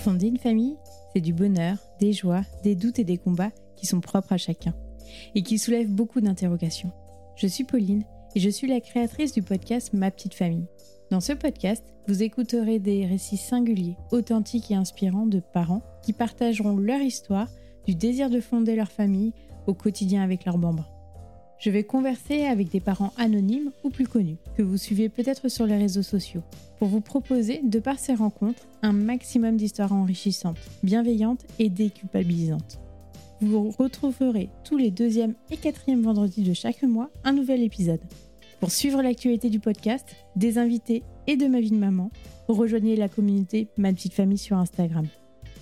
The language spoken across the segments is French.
Fonder une famille, c'est du bonheur, des joies, des doutes et des combats qui sont propres à chacun et qui soulèvent beaucoup d'interrogations. Je suis Pauline et je suis la créatrice du podcast Ma petite famille. Dans ce podcast, vous écouterez des récits singuliers, authentiques et inspirants de parents qui partageront leur histoire du désir de fonder leur famille au quotidien avec leurs bambins. Je vais converser avec des parents anonymes ou plus connus, que vous suivez peut-être sur les réseaux sociaux, pour vous proposer, de par ces rencontres, un maximum d'histoires enrichissantes, bienveillantes et déculpabilisantes. Vous retrouverez tous les deuxième et quatrième vendredis de chaque mois un nouvel épisode. Pour suivre l'actualité du podcast, des invités et de ma vie de maman, rejoignez la communauté Ma Petite Famille sur Instagram.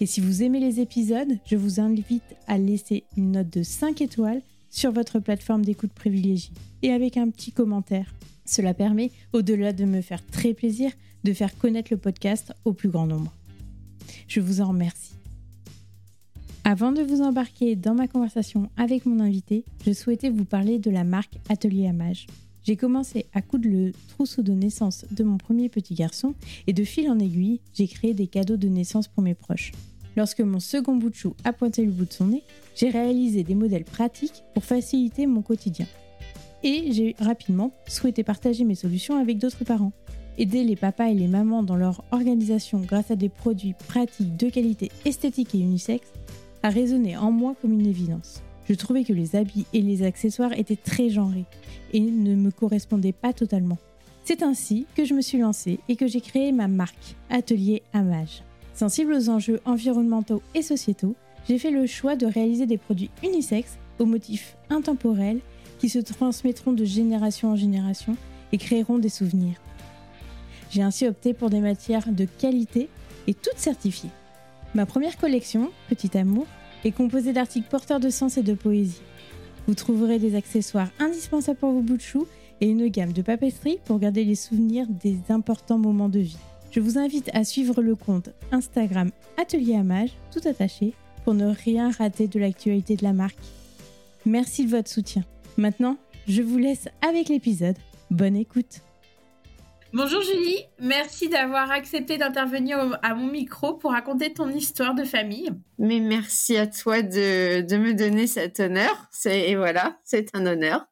Et si vous aimez les épisodes, je vous invite à laisser une note de 5 étoiles sur votre plateforme d'écoute privilégiée et avec un petit commentaire. Cela permet, au-delà de me faire très plaisir, de faire connaître le podcast au plus grand nombre. Je vous en remercie. Avant de vous embarquer dans ma conversation avec mon invité, je souhaitais vous parler de la marque Atelier Amage. J'ai commencé à coudre le trousseau de naissance de mon premier petit garçon et de fil en aiguille, j'ai créé des cadeaux de naissance pour mes proches. Lorsque mon second bout de chou a pointé le bout de son nez, j'ai réalisé des modèles pratiques pour faciliter mon quotidien. Et j'ai rapidement souhaité partager mes solutions avec d'autres parents. Aider les papas et les mamans dans leur organisation grâce à des produits pratiques de qualité esthétique et unisexe a résonné en moi comme une évidence. Je trouvais que les habits et les accessoires étaient très genrés et ne me correspondaient pas totalement. C'est ainsi que je me suis lancée et que j'ai créé ma marque, Atelier Amage. Sensible aux enjeux environnementaux et sociétaux, j'ai fait le choix de réaliser des produits unisexes aux motifs intemporels qui se transmettront de génération en génération et créeront des souvenirs. J'ai ainsi opté pour des matières de qualité et toutes certifiées. Ma première collection, Petit Amour, est composée d'articles porteurs de sens et de poésie. Vous trouverez des accessoires indispensables pour vos bouts de chou et une gamme de papeterie pour garder les souvenirs des importants moments de vie. Je vous invite à suivre le compte Instagram Atelier Amage, tout attaché, pour ne rien rater de l'actualité de la marque. Merci de votre soutien. Maintenant, je vous laisse avec l'épisode. Bonne écoute. Bonjour Julie, merci d'avoir accepté d'intervenir à mon micro pour raconter ton histoire de famille. Mais merci à toi de, de me donner cet honneur. C'est, et voilà, c'est un honneur.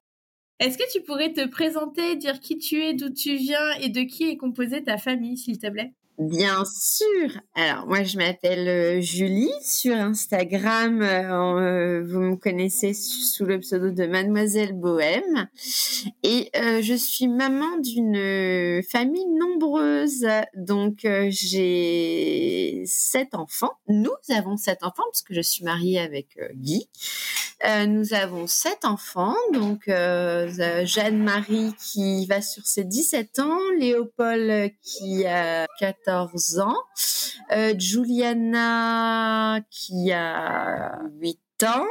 Est-ce que tu pourrais te présenter, dire qui tu es, d'où tu viens et de qui est composée ta famille, s'il te plaît? Bien sûr. Alors moi je m'appelle euh, Julie sur Instagram. Euh, euh, vous me connaissez sous le pseudo de Mademoiselle Bohème et je suis maman d'une famille nombreuse. Donc j'ai sept enfants. Nous avons sept enfants puisque je suis mariée avec Guy. nous avons sept enfants. Donc Jeanne-Marie qui va sur ses 17 ans, Léopold qui a 14 14 ans. Euh, Juliana qui a 8 ans.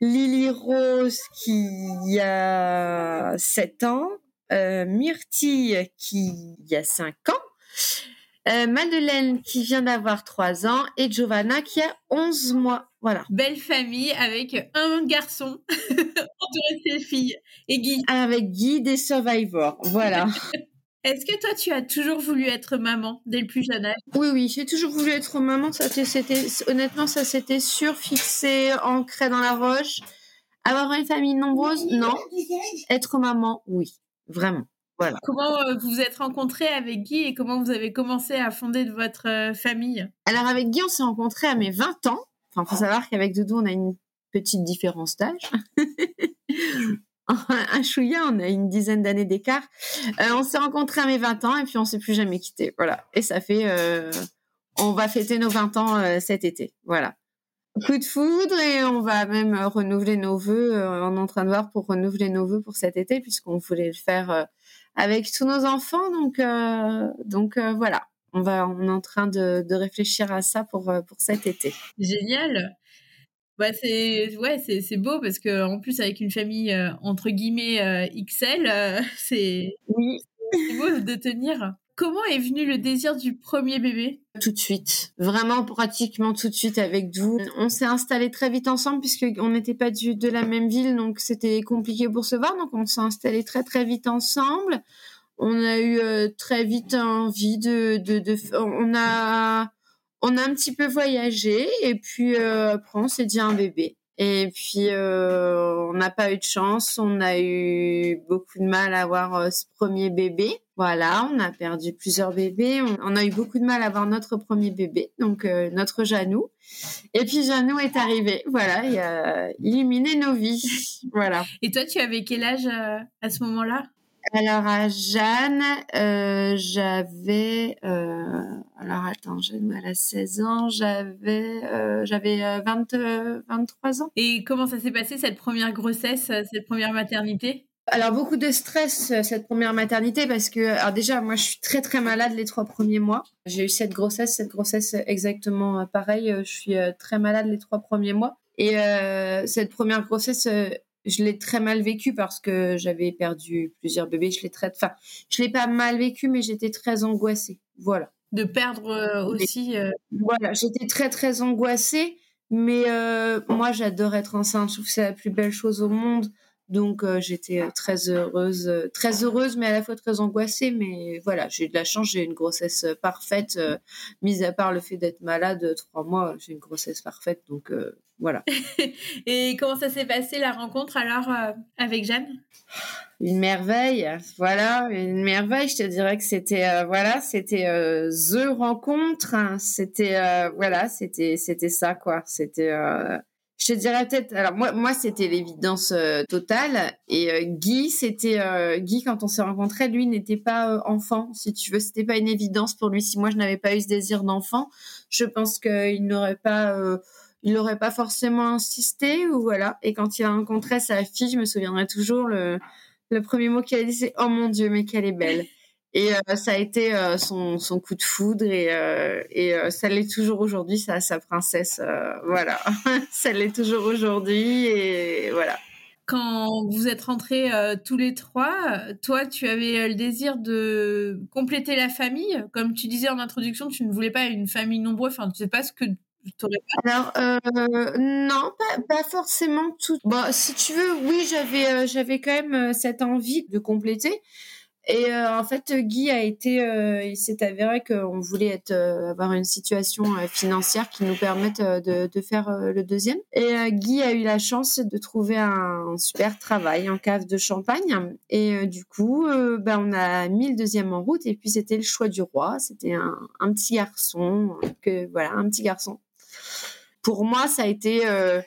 Lily Rose qui a 7 ans. Euh, Myrtille qui a 5 ans. Euh, Madeleine qui vient d'avoir 3 ans et Giovanna qui a 11 mois. Voilà. Belle famille avec un garçon entouré de ses filles et Guy. Avec Guy des Survivors. Voilà. Est-ce que toi, tu as toujours voulu être maman dès le plus jeune âge? Oui, oui, j'ai toujours voulu être maman. Ça, c'était, honnêtement, ça s'était surfixé, ancré dans la roche. Avoir une famille nombreuse, non. Être maman, oui, vraiment. Voilà. Comment euh, vous vous êtes rencontrés avec Guy et comment vous avez commencé à fonder votre euh, famille? Alors avec Guy, on s'est rencontrés à mes 20 ans. Enfin, faut savoir qu'avec Doudou, on a une petite différence d'âge. un chouïa, on a une dizaine d'années d'écart. Euh, on s'est rencontrés à mes 20 ans et puis on s'est plus jamais quitté. Voilà. Et ça fait, euh, on va fêter nos 20 ans euh, cet été. Voilà. Coup de foudre et on va même renouveler nos vœux. on est en train de voir pour renouveler nos vœux pour cet été puisqu'on voulait le faire avec tous nos enfants. Donc, donc voilà. On va, on est en train de, de réfléchir à ça pour pour cet été. Génial. Bah c'est ouais c'est c'est beau parce que en plus avec une famille euh, entre guillemets euh, XL euh, c'est oui. beau de tenir. Comment est venu le désir du premier bébé? Tout de suite, vraiment pratiquement tout de suite avec vous. On s'est installé très vite ensemble puisqu'on n'était pas du, de la même ville, donc c'était compliqué pour se voir. Donc on s'est installé très très vite ensemble. On a eu très vite envie de, de, de on a on a un petit peu voyagé et puis après on s'est dit un bébé. Et puis, on n'a pas eu de chance. On a eu beaucoup de mal à avoir ce premier bébé. Voilà, on a perdu plusieurs bébés. On, a eu beaucoup de mal à avoir notre premier bébé, donc notre Janou. Et puis Janou est arrivé. Voilà, il a illuminé nos vies. Voilà. Et toi, tu avais quel âge à ce moment-là? Alors à Jeanne, euh, j'avais euh, alors attends, Jeanne elle a 16 ans, j'avais euh, j'avais 23 ans. Et comment ça s'est passé cette première grossesse, cette première maternité? Alors beaucoup de stress cette première maternité parce que alors déjà moi je suis très très malade les trois premiers mois. J'ai eu cette grossesse, cette grossesse exactement pareil. Je suis très malade les trois premiers mois et cette première grossesse je l'ai très mal vécu parce que j'avais perdu plusieurs bébés. Je l'ai très, enfin, je l'ai pas mal vécu, mais j'étais très angoissée. Voilà. De perdre euh, aussi. Euh, voilà, j'étais très très angoissée, mais euh, moi j'adore être enceinte. Je trouve que c'est la plus belle chose au monde. Donc j'étais très heureuse, très heureuse, mais à la fois très angoissée. Mais voilà, j'ai eu de la chance, j'ai une grossesse parfaite, mis à part le fait d'être malade trois mois, j'ai une grossesse parfaite. Donc voilà. Et comment ça s'est passé la rencontre alors euh, avec Jeanne? Une merveille, voilà, une merveille. Je te dirais que c'était euh, voilà, c'était euh, the rencontre. Hein. c'était voilà, c'était c'était ça quoi. C'était je te dirais peut-être. Alors moi, moi, c'était l'évidence totale. Et Guy, c'était Guy quand on s'est rencontrés, lui n'était pas enfant, si tu veux. C'était pas une évidence pour lui. Si moi je n'avais pas eu ce désir d'enfant, je pense qu'il n'aurait pas il n'aurait pas forcément insisté ou voilà. Et quand il a rencontré sa fille, je me souviendrai toujours le, le premier mot qu'il a dit, c'est oh mon dieu, mais qu'elle est belle. Et euh, ça a été euh, son, son, coup de foudre et, euh, et ça l'est toujours aujourd'hui, ça sa princesse. voilà, ça l'est toujours aujourd'hui et voilà. Quand vous êtes rentrés tous les trois, toi, tu avais le désir de compléter la famille? Comme tu disais en introduction, tu ne voulais pas une famille nombreuse. Enfin, tu sais pas ce que alors euh, non, pas, forcément tout. Bon, si tu veux, oui, j'avais euh, j'avais quand même euh, cette envie de compléter. Et en fait, Guy a été, il s'est avéré qu'on voulait être, avoir une situation financière qui nous permette de, de faire le deuxième. Et Guy a eu la chance de trouver un, super travail en cave de champagne. Et du coup, ben, on a mis le deuxième en route. Et puis c'était le choix du roi. C'était un, un petit garçon, que voilà, un petit garçon pour moi, ça a été euh,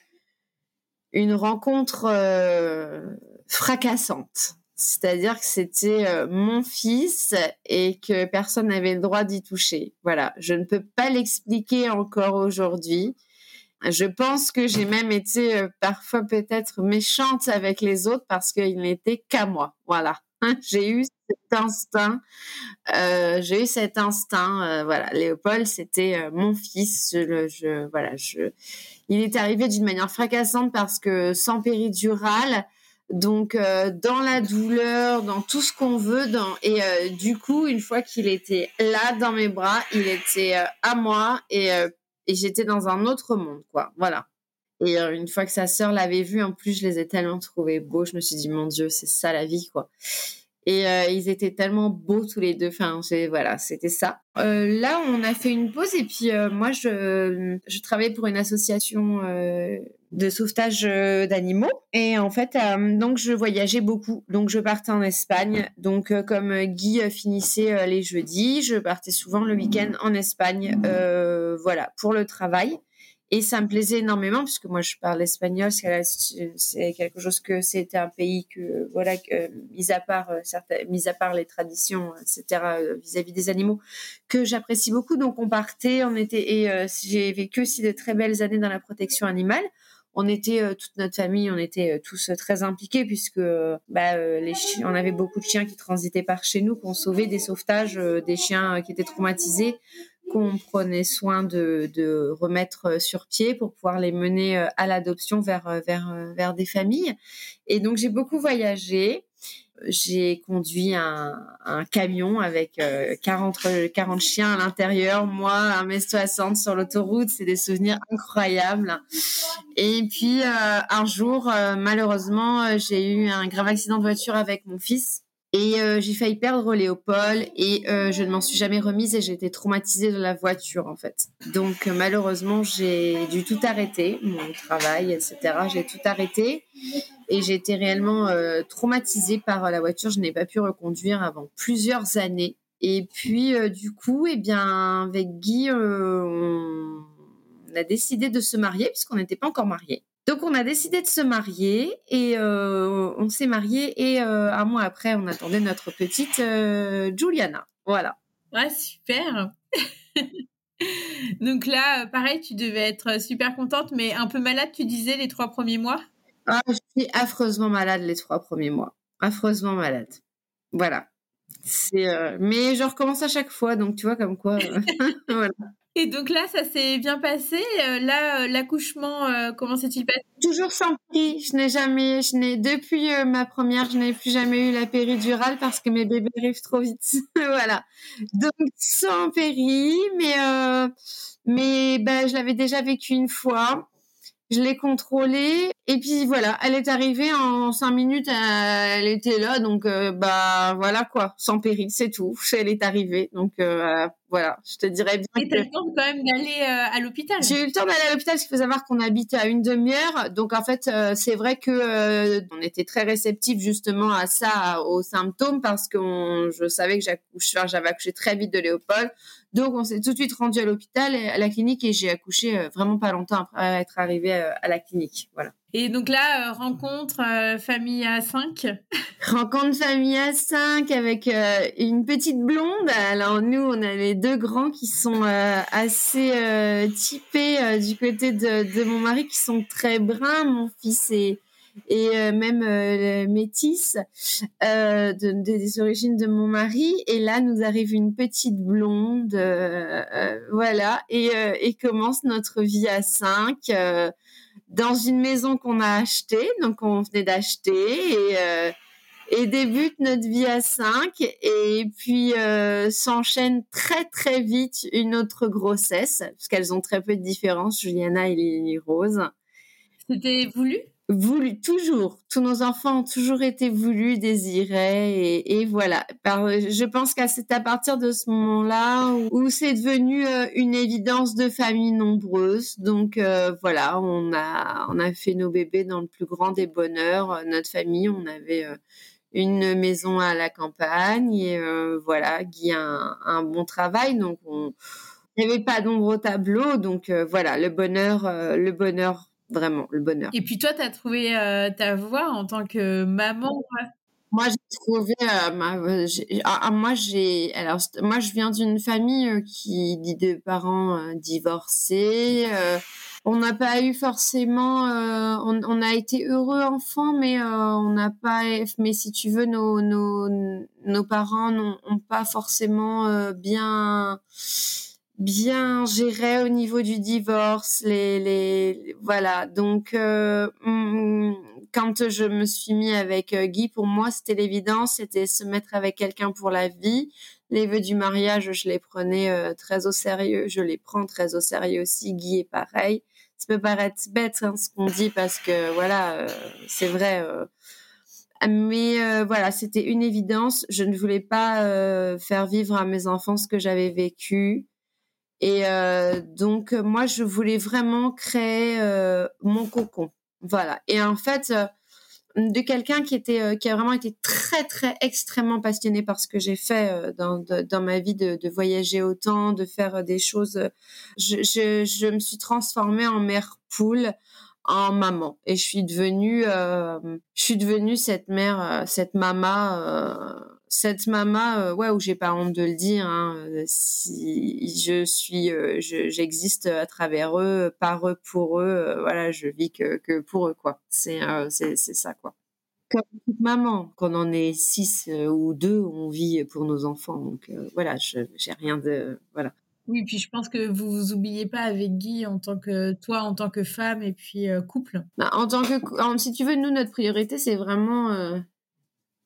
une rencontre euh, fracassante. C'est-à-dire que c'était euh, mon fils et que personne n'avait le droit d'y toucher. Voilà, je ne peux pas l'expliquer encore aujourd'hui. Je pense que j'ai même été parfois peut-être méchante avec les autres parce qu'il n'était qu'à moi. Voilà. j'ai eu cet instinct. Euh, j'ai eu cet instinct. Euh, voilà, Léopold, c'était euh, mon fils. Je, voilà, il est arrivé d'une manière fracassante parce que sans péridurale, donc dans la douleur, dans tout ce qu'on veut, dans et du coup, une fois qu'il était là dans mes bras, il était à moi et, et j'étais dans un autre monde, quoi. Voilà. Et une fois que sa sœur l'avait vu, en plus, je les ai tellement trouvés beaux. Je me suis dit, mon Dieu, c'est ça la vie, quoi. Et euh, ils étaient tellement beaux tous les deux. Enfin, voilà, c'était ça. Euh, là, on a fait une pause et puis euh, moi, je, je travaillais pour une association de sauvetage d'animaux et en fait, donc je voyageais beaucoup. Donc je partais en Espagne. Donc comme Guy finissait les jeudis, je partais souvent le week-end en Espagne. voilà, pour le travail. Et ça me plaisait énormément puisque moi je parle espagnol, c'est quelque chose que c'était un pays que voilà, que, mis à part euh, mis à part les traditions, etc. Euh, vis-à-vis des animaux, que j'apprécie beaucoup. Donc on partait, on était et euh, j'ai vécu aussi de très belles années dans la protection animale. On était toute notre famille, on était tous très impliqués puisque bah, les on avait beaucoup de chiens qui transitaient par chez nous, qu'on sauvait des sauvetages, des chiens qui étaient traumatisés qu'on prenait soin de, remettre sur pied pour pouvoir les mener euh, à l'adoption vers, euh, vers, euh, vers des familles. Et donc j'ai beaucoup voyagé. J'ai conduit un, camion avec 40, 40 chiens à l'intérieur, moi, un mes 60 sur l'autoroute, c'est des souvenirs incroyables. Et puis un jour, malheureusement, j'ai eu un grave accident de voiture avec mon fils Et j'ai failli perdre Léopold et je ne m'en suis jamais remise et j'ai été traumatisée de la voiture en fait. Donc malheureusement j'ai dû tout arrêter, mon travail, etc. J'ai tout arrêté et j'ai été réellement traumatisée par la voiture. Je n'ai pas pu reconduire avant plusieurs années. Et puis du coup, eh bien avec Guy, on a décidé de se marier puisqu'on n'était pas encore mariés. Donc on a décidé de se marier et euh, on s'est marié et euh, un mois après on attendait notre petite euh, Juliana. Voilà. Ouais, super. Donc là, pareil, tu devais être super contente, mais un peu malade, tu disais, les trois premiers mois? Ah, Je suis affreusement malade les trois premiers mois. Affreusement malade. Voilà. Mais je recommence à chaque fois, donc tu vois comme quoi. voilà. Et donc là, ça s'est bien passé. Euh, là, euh, l'accouchement, euh, comment s'est-il passé? Toujours sans péri. Je n'ai jamais, je n'ai depuis ma première, je n'ai plus jamais eu la péridurale parce que mes bébés arrivent trop vite. voilà. Donc sans péri, mais mais ben, je l'avais déjà vécu une fois je l'ai contrôlée et puis voilà, elle est arrivée en cinq minutes, elle était là, donc euh, bah voilà quoi, sans péril, c'est tout. Elle est arrivée, donc euh, voilà, je te dirais bien. Et t'as eu le temps quand même d'aller euh, à l'hôpital? J'ai eu le temps d'aller à l'hôpital, parce qu'il faut savoir qu'on habite à une demi-heure, donc en fait c'est vrai que on était très réceptifs justement à ça, aux symptômes, parce que je savais que j'avais accouché très vite de Léopold. Donc, on s'est tout de suite rendu à l'hôpital, à la clinique, et j'ai accouché euh, vraiment pas longtemps après être arrivée euh, à la clinique. Voilà. Et donc là, euh, rencontre famille à 5 Rencontre famille à 5 avec une petite blonde. Alors nous, on a les deux grands qui sont assez typés du côté de, de, mon mari, qui sont très bruns. Mon fils est et euh, même euh, métisse euh, de, des origines de mon mari. Et là, nous arrive une petite blonde, voilà, et, et, commence notre vie à cinq dans une maison qu'on a achetée, donc on venait d'acheter et et débute notre vie à cinq. Et puis s'enchaîne très très vite une autre grossesse parce qu'elles ont très peu de différence. Juliana et Lily Rose. C'était voulu? Voulu toujours. Tous nos enfants ont toujours été voulus, désirés, et, voilà. je pense qu'à c'est à partir de ce moment-là où, c'est devenu euh, une évidence de famille nombreuse. Donc euh, voilà, on a on a fait nos bébés dans le plus grand des bonheurs. Notre famille, on avait euh, une maison à la campagne et voilà, Guy a un, bon travail, donc on il n'y avait pas d'ombre au tableau, donc voilà, le bonheur, le bonheur vraiment le bonheur. Et puis toi, tu as trouvé euh, ta voix en tant que maman Moi, j'ai trouvé euh, ma. Ah, ah, moi, j'ai. Alors, moi, je viens d'une famille euh, qui dit de parents divorcés. on n'a pas eu forcément. On, on, a été heureux enfants, mais on n'a pas. Mais si tu veux, nos nos, nos parents n'ont pas forcément bien bien géré au niveau du divorce, les, les voilà. Donc euh, mm, quand je me suis mis avec euh, Guy, pour moi c'était l'évidence, c'était se mettre avec quelqu'un pour la vie. Les vœux du mariage, je les prenais euh, très au sérieux, je les prends très au sérieux aussi. Guy est pareil. Ça peut paraître bête hein, ce qu'on dit parce que voilà, c'est vrai. mais voilà, c'était une évidence. Je ne voulais pas faire vivre à mes enfants ce que j'avais vécu. Et euh, donc, moi, je voulais vraiment créer euh, mon cocon. Voilà. Et en fait, euh, de quelqu'un qui était qui a vraiment été très très extrêmement passionné par ce que j'ai fait dans dans ma vie de, de, voyager autant de faire des choses je, je, je me suis transformée en mère poule en maman et je suis devenue je suis devenue cette mère cette maman cette maman, euh, ouais, où j'ai pas honte de le dire, hein, euh, si je suis, euh, j'existe à travers eux, par eux, pour eux, voilà, je vis que, que pour eux, quoi. C'est c'est ça, quoi. Comme toute maman, qu'on en est six ou deux, on vit pour nos enfants. Donc voilà, je j'ai rien de, voilà. Oui, puis je pense que vous vous oubliez pas avec Guy en tant que toi, en tant que femme et puis couple. Bah, en tant que, si tu veux, nous notre priorité c'est vraiment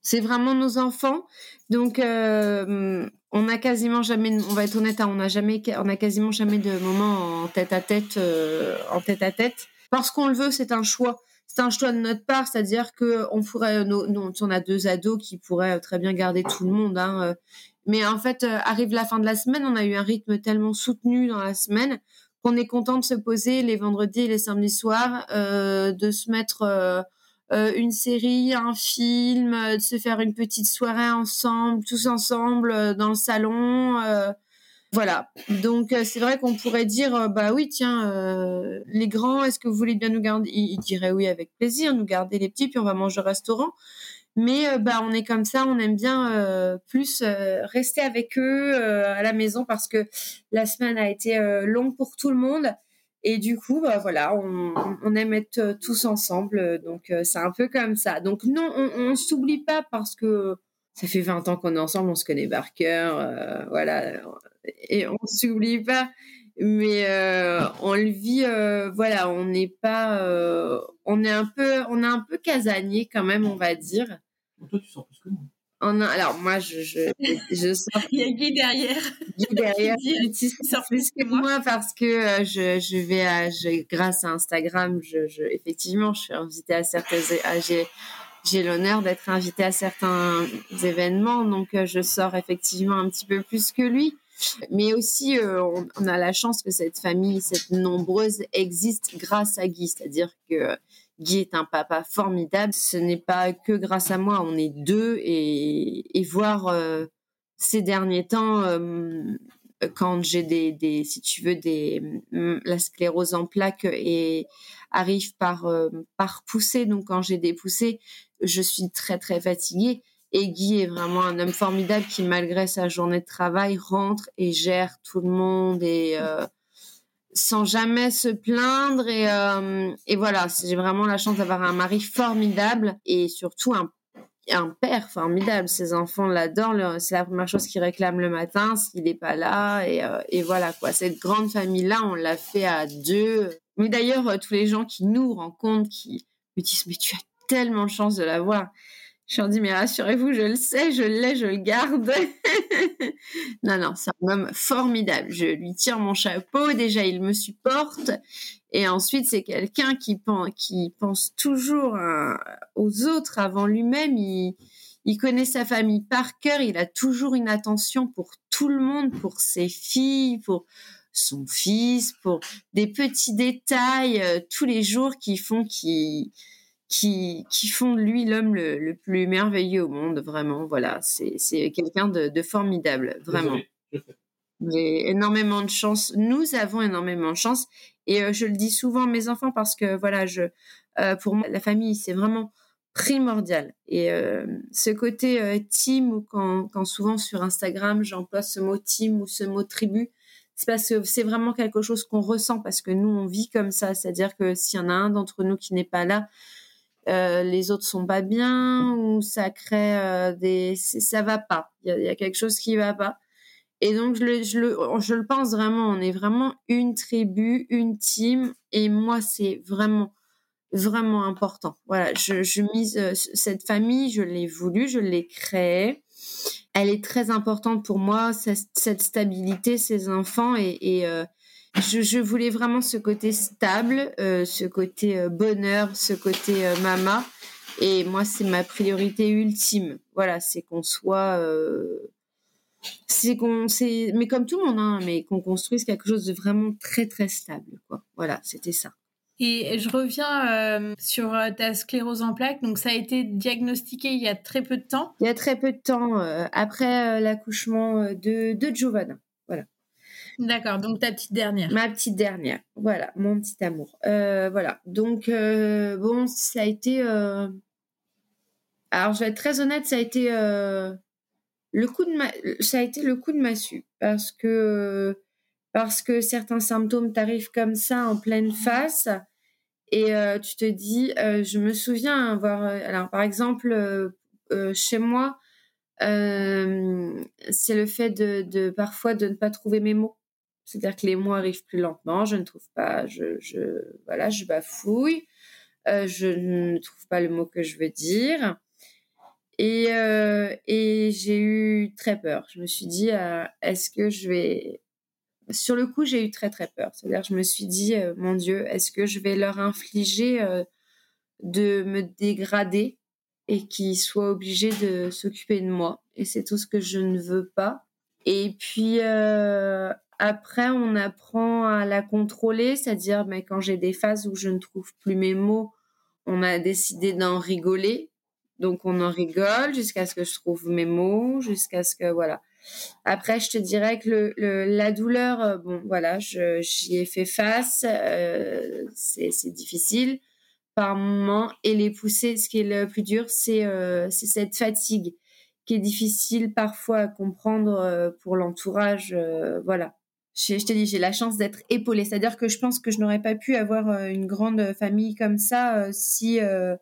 c'est vraiment nos enfants. Donc, euh, on a quasiment jamais, on va être honnête, hein, on a jamais, on a quasiment jamais de moment en tête à tête, euh, en tête à tête, parce qu'on le veut. C'est un choix. c'est un choix de notre part, c'est-à-dire que on pourrait, on a deux ados qui pourraient très bien garder tout le monde, hein, mais en fait, arrive la fin de la semaine, on a eu un rythme tellement soutenu dans la semaine qu'on est content de se poser les vendredis et les samedis soirs, de se mettre euh, une série, un film, euh, de se faire une petite soirée ensemble, tous ensemble euh, dans le salon. voilà. Donc c'est vrai qu'on pourrait dire bah oui tiens les grands est-ce que vous voulez bien nous garder? Ils, diraient oui avec plaisir nous garder les petits puis on va manger au restaurant. Mais bah on est comme ça, on aime bien plus rester avec eux à la maison parce que la semaine a été longue pour tout le monde et du coup, bah, voilà, on, aime être euh, tous ensemble. Donc, euh, c'est un peu comme ça. Donc, non, on ne s'oublie pas parce que ça fait 20 ans qu'on est ensemble, on se connaît par cœur. Euh, voilà. Et on ne s'oublie pas. Mais on le vit, voilà, on n'est pas. on est un peu, peu casanier quand même, on va dire. Toi, tu sors plus que moi alors moi je je, je sors il y a Guy derrière. Guy derrière. Tu sors plus que moi. parce que euh, je, je vais à je, grâce à Instagram je, je effectivement je suis invitée à certains j'ai j'ai l'honneur d'être invitée à certains événements donc euh, je sors effectivement un petit peu plus que lui. Mais aussi euh, on, on, a la chance que cette famille cette nombreuse existe grâce à Guy c'est-à-dire que Guy est un papa formidable. Ce n'est pas que grâce à moi, on est deux et, et voir euh, ces derniers temps, euh, quand j'ai des, des, si tu veux, des, mm, la sclérose en plaques et arrive par, euh, par poussée. Donc quand j'ai des poussées, je suis très très fatiguée. Et Guy est vraiment un homme formidable qui, malgré sa journée de travail, rentre et gère tout le monde et sans jamais se plaindre et, euh, et voilà j'ai vraiment la chance d'avoir un mari formidable et surtout un, un père formidable. Ses enfants l'adorent. C'est la première chose qu'ils réclament le matin s'il n'est pas là et, euh, et voilà quoi. Cette grande famille là on l'a fait à deux. Mais d'ailleurs euh, tous les gens qui nous rencontrent qui me disent mais tu as tellement de chance de l'avoir je leur dis, mais rassurez-vous, je le sais, je l'ai, je le garde. non, non, c'est un homme formidable. Je lui tire mon chapeau. Déjà, il me supporte. Et ensuite, c'est quelqu'un qui pense, toujours aux autres avant lui-même. Il, il connaît sa famille par cœur. Il a toujours une attention pour tout le monde, pour ses filles, pour son fils, pour des petits détails euh, tous les jours qui font qu'il qui, qui font de lui l'homme le, plus merveilleux au monde, vraiment. Voilà, c'est quelqu'un de, formidable, vraiment. J'ai énormément de chance. Nous avons énormément de chance. Et euh, je le dis souvent à mes enfants parce que, voilà, je, euh, pour moi, la famille, c'est vraiment primordial. Et euh, ce côté team, ou quand, quand souvent sur Instagram, j'emploie ce mot team ou ce mot tribu, c'est parce que c'est vraiment quelque chose qu'on ressent parce que nous, on vit comme ça. C'est-à-dire que s'il y en a un d'entre nous qui n'est pas là, euh, les autres sont pas bien ou ça crée euh, des ça va pas. Il y, a, quelque chose qui va pas. Et donc je le, je le je le pense vraiment. On est vraiment une tribu une team. Et moi c'est vraiment vraiment important. Voilà je, mise euh, cette famille je l'ai voulu je l'ai créée. Elle est très importante pour moi cette, cette stabilité ces enfants. Et je, voulais vraiment ce côté stable, euh, ce côté euh, bonheur, ce côté euh, mama. Et moi, c'est ma priorité ultime. Voilà, c'est qu'on soit, c'est qu'on, c'est, mais comme tout le monde, hein, mais qu'on construise quelque chose de vraiment très très stable. Quoi. Voilà, c'était ça. Et je reviens sur ta sclérose en plaques. Donc, ça a été diagnostiqué il y a très peu de temps. Il y a très peu de temps, après l'accouchement de, de Giovanna. D'accord, donc ta petite dernière. Ma petite dernière, voilà, mon petit amour. Euh, voilà, donc euh, bon, ça a été. Euh, alors, je vais être très honnête, ça a été le coup de ma... ça a été le coup de massue parce que parce que certains symptômes t'arrivent comme ça en pleine face et tu te dis, je me souviens avoir, alors par exemple chez moi. c'est le fait de, de, parfois de ne pas trouver mes mots. C'est-à-dire que les mots arrivent plus lentement, je ne trouve pas, je, voilà, je bafouille, euh, je ne trouve pas le mot que je veux dire. Et, euh, et j'ai eu très peur. Je me suis dit, euh, est-ce que je vais... Sur le coup, j'ai eu très très peur. C'est-à-dire, je me suis dit, mon Dieu, est-ce que je vais leur infliger de me dégrader et qu'il soit obligé de s'occuper de moi? Et c'est tout ce que je ne veux pas. Et puis euh, après, on apprend à la contrôler, c'est-à-dire mais quand j'ai des phases où je ne trouve plus mes mots, on a décidé d'en rigoler. Donc on en rigole jusqu'à ce que je trouve mes mots, jusqu'à ce que voilà. Après, je te dirais que le, la douleur, euh, bon voilà, j'y ai fait face, euh, c'est difficile par moment et les pousser. Ce qui est le plus dur, c'est euh, cette fatigue qui est difficile parfois à comprendre pour l'entourage. Voilà. Je, te dis, j'ai la chance d'être épaulée. C'est-à-dire que je pense que je n'aurais pas pu avoir euh, une grande famille comme ça si euh,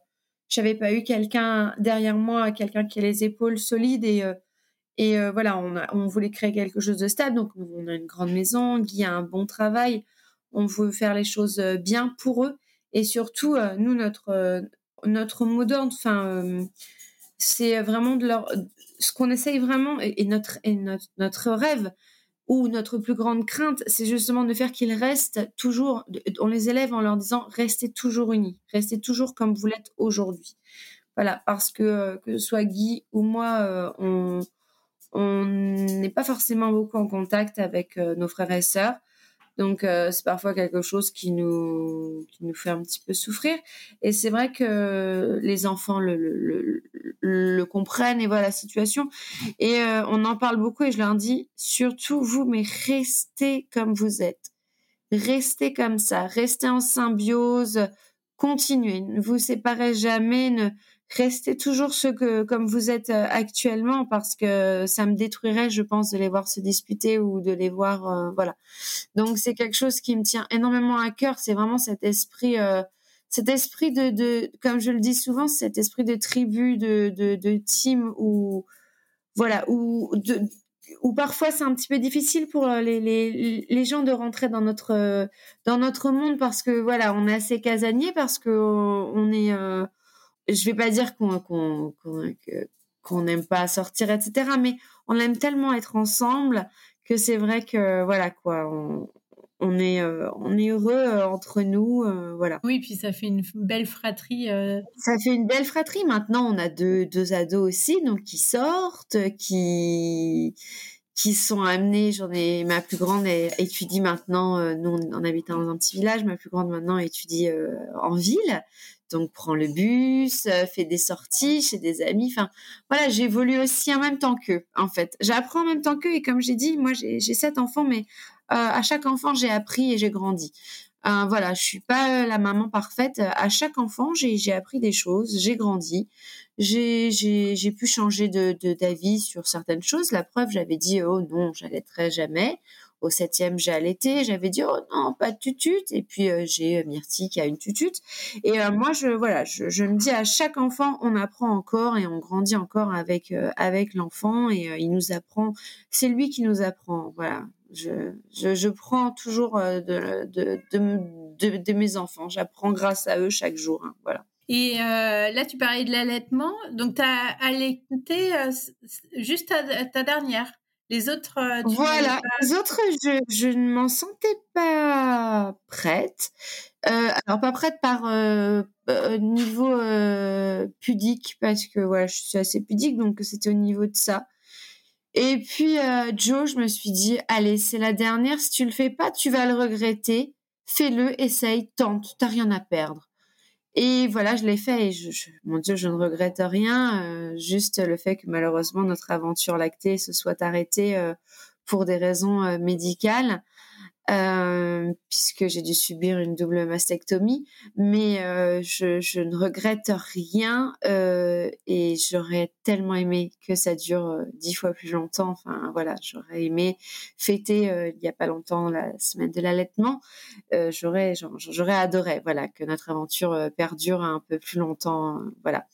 j'avais pas eu quelqu'un derrière moi, quelqu'un qui a les épaules solides et et voilà, on, on voulait créer quelque chose de stable. Donc on a une grande maison, Guy a un bon travail, on veut faire les choses bien pour eux et surtout, euh, nous, notre, euh, notre mot d'ordre, enfin, euh, c'est vraiment de leur, ce qu'on essaye vraiment, et, notre, et notre, notre rêve, ou notre plus grande crainte, c'est justement de faire qu'ils restent toujours, on les élève en leur disant restez toujours unis, restez toujours comme vous l'êtes aujourd'hui. Voilà, parce que que ce soit Guy ou moi, on on n'est pas forcément beaucoup en contact avec nos frères et sœurs. Donc euh, c'est parfois quelque chose qui nous qui nous fait un petit peu souffrir. Et c'est vrai que les enfants le, le, le, comprennent et voient la situation. Et euh, on en parle beaucoup et je leur dis surtout vous, mais restez comme vous êtes. Restez comme ça, restez en symbiose, continuez, ne vous séparez jamais, ne restez toujours ce que comme vous êtes euh, actuellement parce que ça me détruirait je pense de les voir se disputer ou de les voir euh, voilà. Donc c'est quelque chose qui me tient énormément à cœur. C'est vraiment cet esprit euh, cet esprit de, de comme je le dis souvent cet esprit de tribu de de, team ou voilà ou de ou parfois c'est un petit peu difficile pour les, les, les gens de rentrer dans notre dans notre monde parce que voilà on est assez casanier parce que on est je vais pas dire qu'on n'aime pas sortir, etc. Mais on aime tellement être ensemble que c'est vrai que voilà quoi, on, on est euh, on est heureux euh, entre nous, euh, voilà. Oui, puis ça fait une belle fratrie. Ça fait une belle fratrie. Maintenant, on a deux deux ados aussi, donc qui sortent, qui qui sont amenés. J'en ai ma plus grande étudie maintenant. nous, on habite dans un petit village. Ma plus grande maintenant étudie en ville donc prends le bus, euh, fais des sorties chez des amis. Enfin, voilà, j'évolue aussi en même temps qu'eux, en fait. J'apprends en même temps qu'eux et comme j'ai dit, moi j'ai sept enfants, mais euh, à chaque enfant j'ai appris et j'ai grandi. Euh, voilà, je suis pas la maman parfaite. À chaque enfant, j'ai appris des choses, j'ai grandi, j'ai pu changer de d'avis sur certaines choses. La preuve, j'avais dit oh non, j'allaiterai jamais au septième, j'ai allaité. J'avais dit, oh non, pas de tutute. Et puis, euh, j'ai euh, Myrtille qui a une tutute. Et euh, moi, je, voilà, je, je, me dis à chaque enfant, on apprend encore et on grandit encore avec, avec l'enfant et il nous apprend. C'est lui qui nous apprend. Voilà. Je, je, je prends toujours de, de, de, de, mes enfants. J'apprends grâce à eux chaque jour. Hein, voilà. Et là, tu parlais de l'allaitement. Donc, tu as allaité juste ta, ta dernière. Les autres, euh, voilà. Les autres, je, je ne m'en sentais pas prête. Euh, alors pas prête par euh, euh niveau euh, pudique parce que voilà, je suis assez pudique, donc c'était au niveau de ça. Et puis Joe, je me suis dit, allez, c'est la dernière. Si tu le fais pas, tu vas le regretter. Fais-le, essaye, tente. T'as rien à perdre. Et voilà, je l'ai fait et mon Dieu, je ne regrette rien. Euh, juste le fait que malheureusement notre aventure lactée se soit arrêtée euh, pour des raisons euh, médicales. Euh, puisque j'ai dû subir une double mastectomie, mais euh, je, je, ne regrette rien euh, et j'aurais tellement aimé que ça dure dix fois plus longtemps. Enfin voilà, j'aurais aimé fêter il y a pas longtemps la semaine de l'allaitement. j'aurais j'aurais adoré voilà que notre aventure perdure un peu plus longtemps. voilà,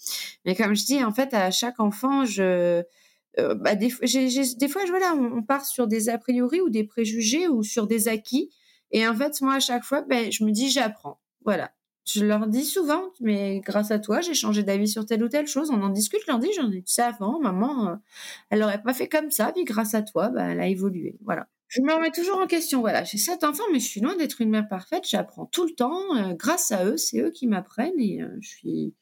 mais comme je dis en fait à chaque enfant je euh, bah, des, des fois, voilà, on, part sur des a priori ou des préjugés ou sur des acquis. Et en fait, moi, à chaque fois, ben, je me dis, j'apprends. Voilà. Je leur dis souvent, mais grâce à toi, j'ai changé d'avis sur telle ou telle chose. On en discute, je leur dis, j'en ai dit ça avant, maman, euh, elle aurait pas fait comme ça, puis grâce à toi, ben, elle a évolué. Voilà. je me remets toujours en question. Voilà, j'ai sept enfants, mais je suis loin d'être une mère parfaite. J'apprends tout le temps. Euh, grâce à eux, c'est eux qui m'apprennent et je suis.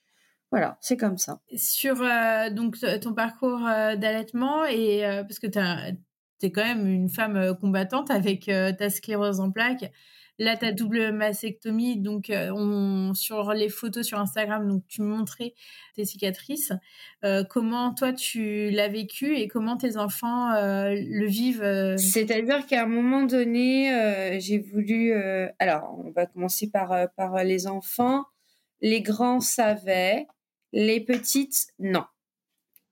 Voilà, c'est comme ça. Sur euh, donc ton parcours d'allaitement et parce que tu es quand même une femme combattante avec ta sclérose en plaques. Là, ta double mastectomie, donc euh, on, sur les photos sur Instagram, donc tu montrais tes cicatrices. Euh, comment toi tu l'as vécu et comment tes enfants euh, le vivent C'est-à-dire qu'à un moment donné, j'ai voulu. alors, on va commencer par par les enfants. Les grands savaient, les petites non.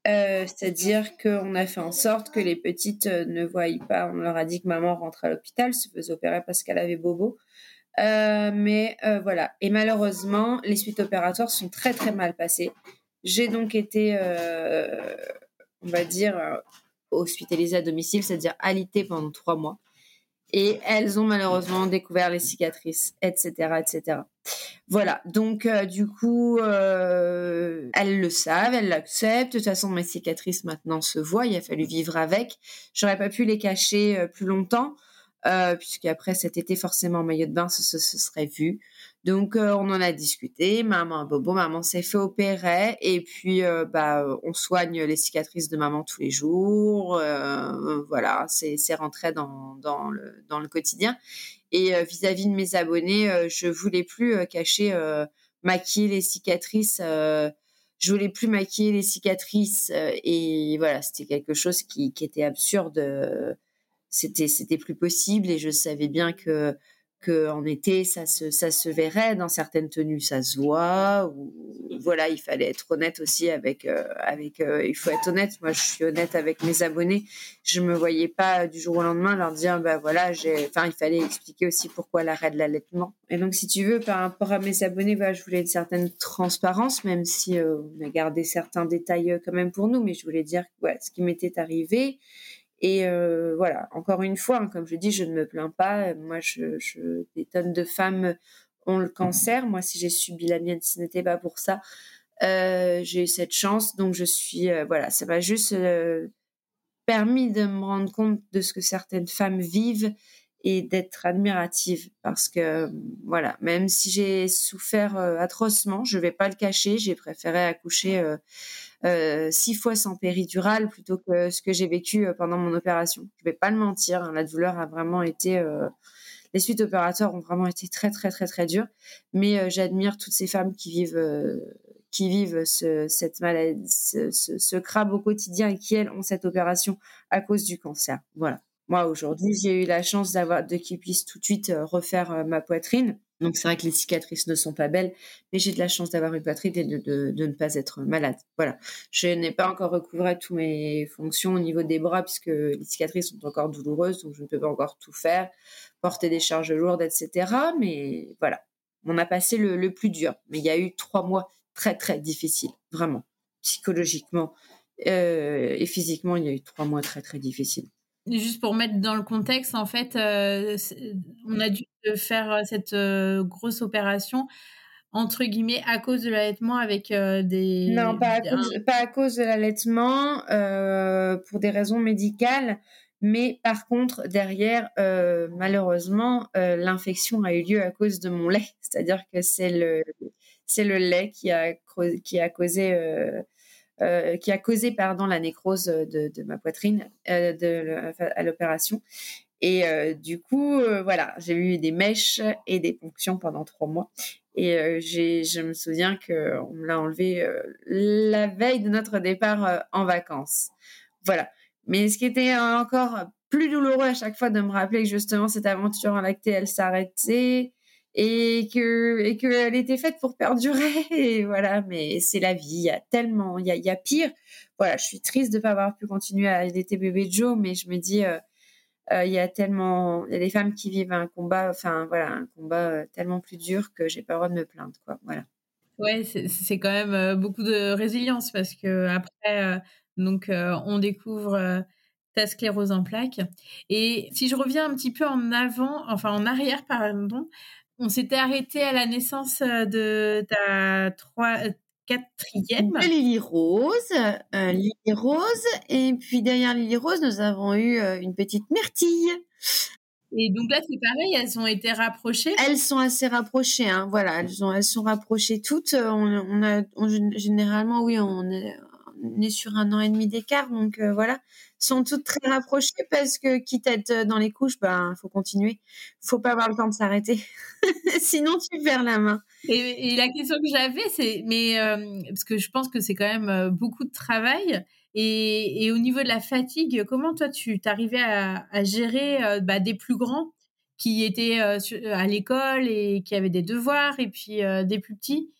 Euh, c'est-à-dire qu'on a fait en sorte que les petites euh, ne voient pas. On leur a dit que maman rentre à l'hôpital, se faisait opérer parce qu'elle avait bobo. Euh, mais voilà. Et malheureusement, les suites opératoires sont très très mal passées. J'ai donc été, on va dire, hospitalisée à domicile, c'est-à-dire alitée pendant trois mois et elles ont malheureusement découvert les cicatrices, etc., etc. Voilà, donc euh, du coup, euh, elles le savent, elles l'acceptent. De toute façon, mes cicatrices maintenant se voient. Il a fallu vivre avec. J'aurais pas pu les cacher euh, plus longtemps, puisqu'après cet été, forcément, en maillot de bain, ce, ce serait vu. Donc euh, on en a discuté, maman bobo, maman s'est fait opérer. Et puis euh, bah on soigne les cicatrices de maman tous les jours, euh, voilà, c'est c'est rentré dans dans le dans le quotidien. Et vis-à-vis de mes abonnés, je voulais plus cacher maquiller les cicatrices je voulais plus maquiller les cicatrices et voilà, c'était quelque chose qui qui était absurde. C'était c'était plus possible et je savais bien que en été ça se ça se verrait dans certaines tenues. Ça se voit voilà il fallait être honnête aussi avec euh, avec euh, il faut être honnête. Moi je suis honnête avec mes abonnés. Je me voyais pas du jour au lendemain leur dire bah voilà j'ai enfin il fallait expliquer aussi pourquoi l'arrêt de l'allaitement. Et donc si tu veux par rapport à mes abonnés bah, je voulais une certaine transparence même si euh, on a gardé certains détails quand même pour nous. Mais je voulais dire voilà ce qui m'était arrivé et euh, voilà, encore une fois, hein, comme je dis, je ne me plains pas. Moi, des tonnes de femmes ont le cancer. Moi, si j'ai subi la mienne, ce n'était pas pour ça. Euh, j'ai eu cette chance, donc je suis euh, voilà, ça m'a juste permis de me rendre compte de ce que certaines femmes vivent et d'être admirative parce que voilà, même si j'ai souffert atrocement, je vais pas le cacher, j'ai préféré accoucher six fois sans péridurale plutôt que ce que j'ai vécu euh, pendant mon opération. Je vais pas le mentir, hein, la douleur a vraiment été euh, les suites opératoires ont vraiment été très très très très dures, mais j'admire toutes ces femmes qui vivent qui vivent ce, cette maladie, ce, ce, crabe au quotidien et qui elles ont cette opération à cause du cancer. Voilà. Moi aujourd'hui, j'ai eu la chance d'avoir de qu'ils puissent tout de suite refaire ma poitrine. Donc c'est vrai que les cicatrices ne sont pas belles, mais j'ai de la chance d'avoir une poitrine et de, ne pas être malade. Voilà. Je n'ai pas encore recouvré toutes mes fonctions au niveau des bras puisque les cicatrices sont encore douloureuses, donc je ne peux pas encore tout faire, porter des charges lourdes, etc. Mais voilà, on a passé le, le plus dur. Mais il y a eu trois mois très très difficiles, vraiment, psychologiquement euh, et physiquement, il y a eu trois mois très très difficiles. Juste pour mettre dans le contexte, en fait, euh, on a dû faire euh, cette euh, grosse opération entre guillemets à cause de l'allaitement avec des non pas à cause, pas à cause de l'allaitement pour des raisons médicales mais par contre derrière malheureusement l'infection a eu lieu à cause de mon lait. C'est-à-dire que c'est le c'est le lait qui a qui a causé euh, qui a causé pardon la nécrose de, de ma poitrine euh, de, à l'opération. Et euh, du coup, voilà, j'ai eu des mèches et des ponctions pendant trois mois. Et j'ai, je me souviens que on me l'a enlevé la veille de notre départ en vacances. Voilà. Mais ce qui était encore plus douloureux à chaque fois de me rappeler que justement cette aventure en lactée, elle s'arrêtait et que et qu'elle était faite pour perdurer. Et voilà mais c'est la vie. Il y a tellement il y a, pire. Voilà je suis triste de pas avoir pu continuer à allaiter bébé Joe mais je me dis euh, euh, il y a tellement il y a des femmes qui vivent un combat enfin voilà un combat euh, tellement plus dur que j'ai pas le droit de me plaindre quoi. Voilà. Ouais c'est quand même beaucoup de résilience parce que après donc on découvre ta sclérose en plaques. Et si je reviens un petit peu en avant, enfin en arrière, pardon, on s'était arrêté à la naissance euh, de ta, quatrième. Lily Rose, Lily Rose, et puis derrière Lily Rose, nous avons eu une petite Myrtille. Et donc là, c'est pareil, elles ont été rapprochées. Elles sont assez rapprochées, hein. Voilà, elles sont, elles sont rapprochées toutes. On, a, généralement, oui, on est, on est sur un an et demi d'écart, donc voilà sont toutes très rapprochées parce que quitte à être dans les couches, ben faut continuer. Faut pas avoir le temps de s'arrêter, sinon tu perds la main. Et, la question que j'avais, c'est mais euh, parce que je pense que c'est quand même euh, beaucoup de travail. Et, au niveau de la fatigue, comment toi tu t'arrivais à, gérer euh, bah, des plus grands qui étaient à l'école et qui avaient des devoirs et puis des plus petits?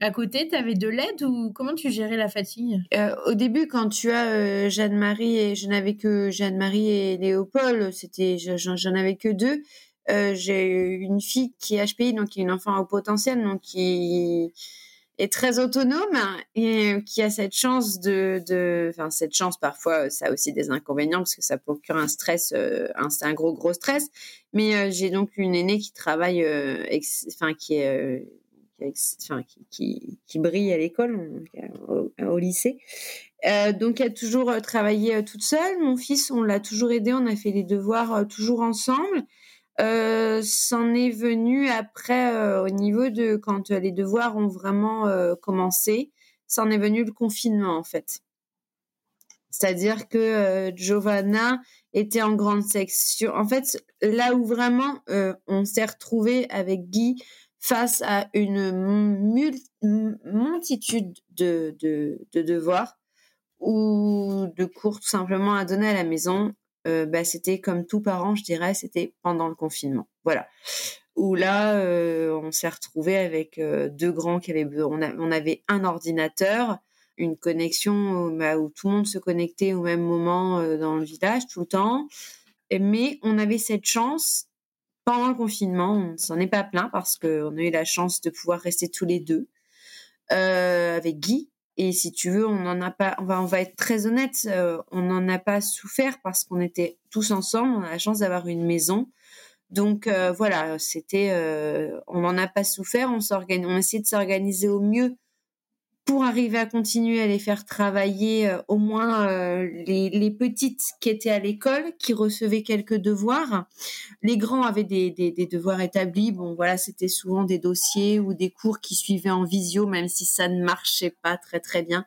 À côté, tu avais de l'aide ou comment tu gérais la fatigue? Euh, Au début, quand tu as euh, Jeanne-Marie et je n'avais que Jeanne-Marie et Léopold, c'était j'en avais que deux. Euh, j'ai une fille qui est HPI, donc qui est une enfant au potentiel, donc qui est très autonome et qui a cette chance de, enfin cette chance parfois ça a aussi des inconvénients parce que ça procure un stress, un, c'est un gros gros stress. Mais j'ai donc une aînée qui travaille, enfin qui est qui, brille à l'école, au, lycée. Euh, donc, elle a toujours euh, travaillé euh, toute seule. Mon fils, on l'a toujours aidé. On a fait les devoirs toujours ensemble. Euh, c'en est venu après au niveau de quand les devoirs ont vraiment commencé. C'en est venu le confinement en fait. C'est-à-dire que Giovanna était en grande section. En fait, là où vraiment on s'est retrouvé avec Guy face à une multitude de, devoirs ou de cours tout simplement à donner à la maison, euh, bah, c'était comme tout parent, je dirais, c'était pendant le confinement. Voilà. Où là, euh, on s'est retrouvé avec euh, deux grands qui avaient, on, on, avait un ordinateur, une connexion bah, où tout le monde se connectait au même moment dans le village tout le temps. Mais on avait cette chance pendant le confinement, on s'en est pas plein parce qu'on a eu la chance de pouvoir rester tous les deux euh, avec Guy. Et si tu veux, on n'en a pas. On va, on va être très honnête, euh, on n'en a pas souffert parce qu'on était tous ensemble. On a la chance d'avoir une maison. Donc euh, voilà, c'était. on n'en a pas souffert. On. On essaie de s'organiser au mieux pour arriver à continuer à les faire travailler euh, au moins euh, les, les, petites qui étaient à l'école, qui recevaient quelques devoirs. Les grands avaient des, des, des devoirs établis. Bon, voilà, c'était souvent des dossiers ou des cours qui suivaient en visio, même si ça ne marchait pas très très bien.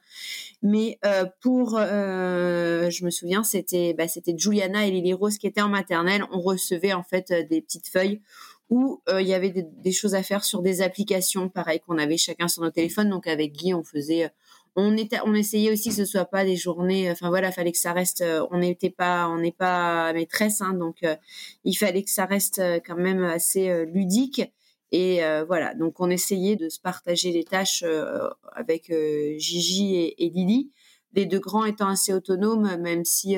Mais euh, pour, je me souviens, c'était bah, c'était Juliana et Lily Rose qui étaient en maternelle. On recevait en fait des petites feuilles où euh, il y avait des, choses à faire sur des applications, pareil qu'on avait chacun sur nos téléphones. Donc avec Guy, on faisait, euh, on était, on essayait aussi que ce soit pas des journées. Enfin voilà, fallait que ça reste. Euh, on n'était pas, on n'est pas maîtresse, hein, donc il fallait que ça reste quand même assez ludique. Et voilà, donc on essayait de se partager les tâches avec Gigi et, et, Lily. Les deux grands étant assez autonomes, même si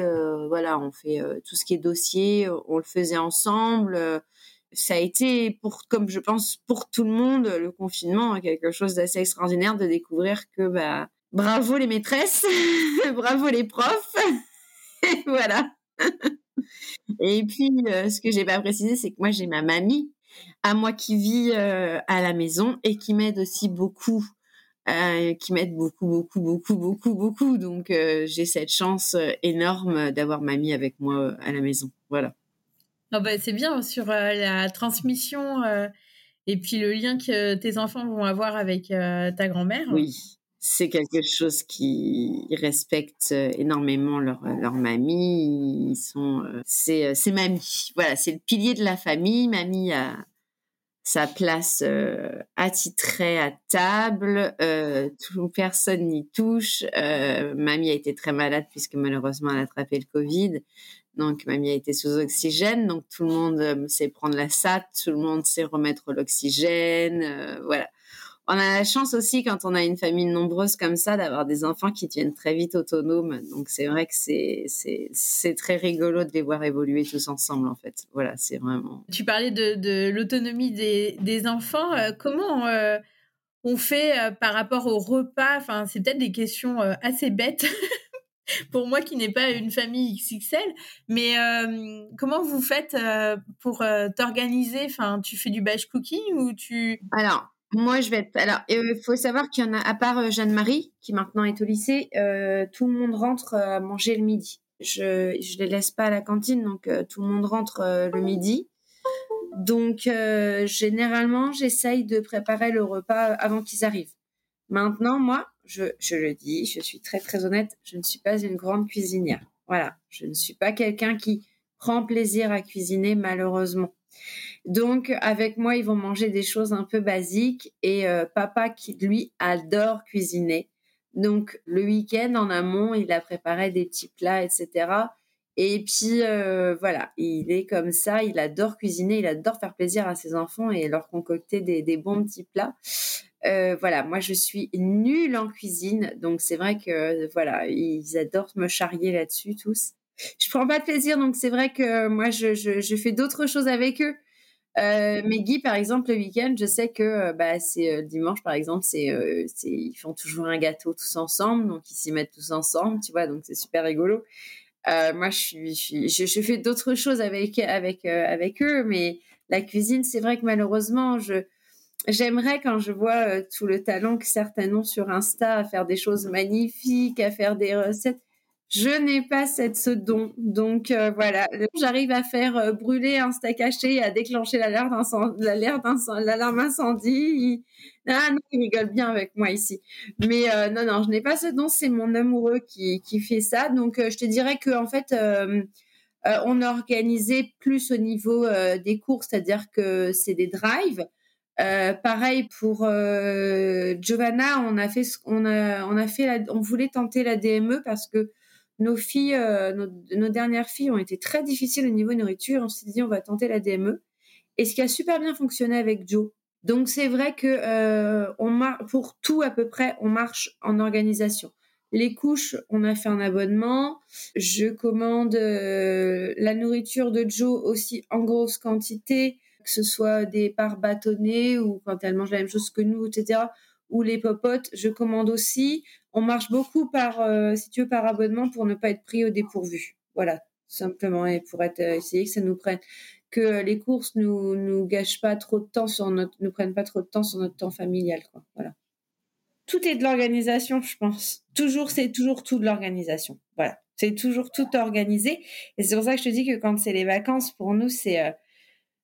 voilà, on fait tout ce qui est dossier, on le faisait ensemble ça a été pour comme je pense pour tout le monde le confinement quelque chose d'assez extraordinaire de découvrir que bah bravo les maîtresses bravo les profs voilà. Et puis euh, ce que j'ai pas précisé c'est que moi j'ai ma mamie à moi qui vit euh, à la maison et qui m'aide aussi beaucoup euh, qui m'aide beaucoup beaucoup beaucoup beaucoup beaucoup. Donc j'ai cette chance énorme d'avoir mamie avec moi à la maison. Voilà ah bah, c'est bien sur euh, la transmission euh, et puis le lien que tes enfants vont avoir avec euh, ta grand-mère. Oui, c'est quelque chose qui respecte énormément leur, leur mamie. Ils sont, c'est, c'est mamie. Voilà, c'est le pilier de la famille. Mamie a sa place attitrée à table. tout, personne n'y touche. mamie a été très malade puisque malheureusement elle a attrapé le Covid. Donc, mamie a été sous oxygène, donc tout le monde euh, sait prendre la SAT, tout le monde sait remettre l'oxygène, euh, voilà. On a la chance aussi, quand on a une famille nombreuse comme ça, d'avoir des enfants qui deviennent très vite autonomes. Donc, c'est vrai que c'est, c'est, très rigolo de les voir évoluer tous ensemble, en fait. Voilà, c'est vraiment. Tu parlais de, l'autonomie des, enfants. Euh, comment on fait par rapport au repas? Enfin, c'est peut-être des questions assez bêtes. pour moi qui n'ai pas une famille XXL. Mais euh, comment vous faites euh, pour euh, t'organiser? Enfin, tu fais du batch cooking ou tu Alors, Moi, je vais être. Alors, il faut savoir qu'il y en a, à part Jeanne-Marie, qui maintenant est au lycée, tout le monde rentre à manger le midi. Je ne les laisse pas à la cantine, donc tout le monde rentre le midi. Donc, généralement, j'essaye de préparer le repas avant qu'ils arrivent. Maintenant, moi, je, je le dis, je suis très très honnête, je ne suis pas une grande cuisinière. Voilà, je ne suis pas quelqu'un qui prend plaisir à cuisiner, malheureusement. Donc, avec moi, ils vont manger des choses un peu basiques et euh, papa qui, lui, adore cuisiner. Donc, le week-end, en amont, il a préparé des petits plats, etc. Et puis, euh, voilà, il est comme ça, il adore cuisiner, il adore faire plaisir à ses enfants et leur concocter des, bons petits plats. Euh, voilà, moi je suis nulle en cuisine, donc c'est vrai que voilà, ils adorent me charrier là-dessus tous. Je prends pas de plaisir, donc c'est vrai que moi je, fais d'autres choses avec eux. Euh, mais Guy, par exemple, le week-end, je sais que euh, bah, c'est euh, dimanche, par exemple, c'est, euh, ils font toujours un gâteau tous ensemble, donc ils s'y mettent tous ensemble, tu vois, donc c'est super rigolo. moi, je, fais d'autres choses avec eux, mais la cuisine, c'est vrai que malheureusement, J'aimerais quand je vois euh, tout le talent que certains ont sur Insta à faire des choses magnifiques, à faire des recettes. Je n'ai pas cette, ce don. Donc euh, voilà, j'arrive à faire euh, brûler un steak haché, à déclencher l'alarme incendie. Ah non, il rigole bien avec moi ici. Mais non, non, je n'ai pas ce don. C'est mon amoureux qui, qui fait ça. Donc je te dirais que en fait, on a organisé plus au niveau des cours, c'est-à-dire que c'est des drives. Euh, pareil pour euh, Giovanna, on a fait, on a, on a fait, on voulait tenter la DME parce que nos filles, euh, nos, dernières filles ont été très difficiles au niveau nourriture. On s'est dit on va tenter la DME et ce qui a super bien fonctionné avec Joe. Donc c'est vrai que on pour tout à peu près, on marche en organisation. Les couches, on a fait un abonnement. Je commande la nourriture de Joe aussi en grosse quantité que ce soit des parts bâtonnées ou quand elle mange la même chose que nous, etc. Ou les popotes, je commande aussi. On marche beaucoup par, euh, si tu veux, par abonnement pour ne pas être pris au dépourvu. Voilà, simplement et pour euh, essayer que ça nous prenne, que les courses nous nous gâchent pas trop de temps sur notre, nous prennent pas trop de temps sur notre temps familial, quoi. Voilà. Tout est de l'organisation, je pense. Toujours, c'est toujours tout de l'organisation. Voilà. C'est toujours tout organisé. Et c'est pour ça que je te dis que quand c'est les vacances, pour nous, c'est, euh,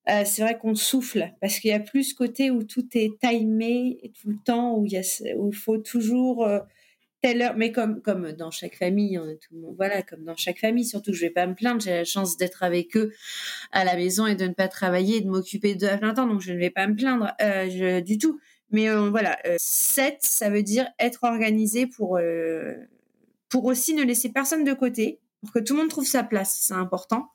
euh, c'est vrai qu'on souffle parce qu'il y a plus ce côté où tout est timé tout le temps, où il, y a, où faut toujours euh, telle heure, mais comme, comme dans chaque famille, on est tout le monde, voilà, comme dans chaque famille, surtout je vais pas me plaindre, j'ai la chance d'être avec eux à la maison et de ne pas travailler et de m'occuper de à plein temps, donc je ne vais pas me plaindre euh, du tout. Mais voilà, 7, ça veut dire être organisé pour, pour aussi ne laisser personne de côté, pour que tout le monde trouve sa place, c'est important,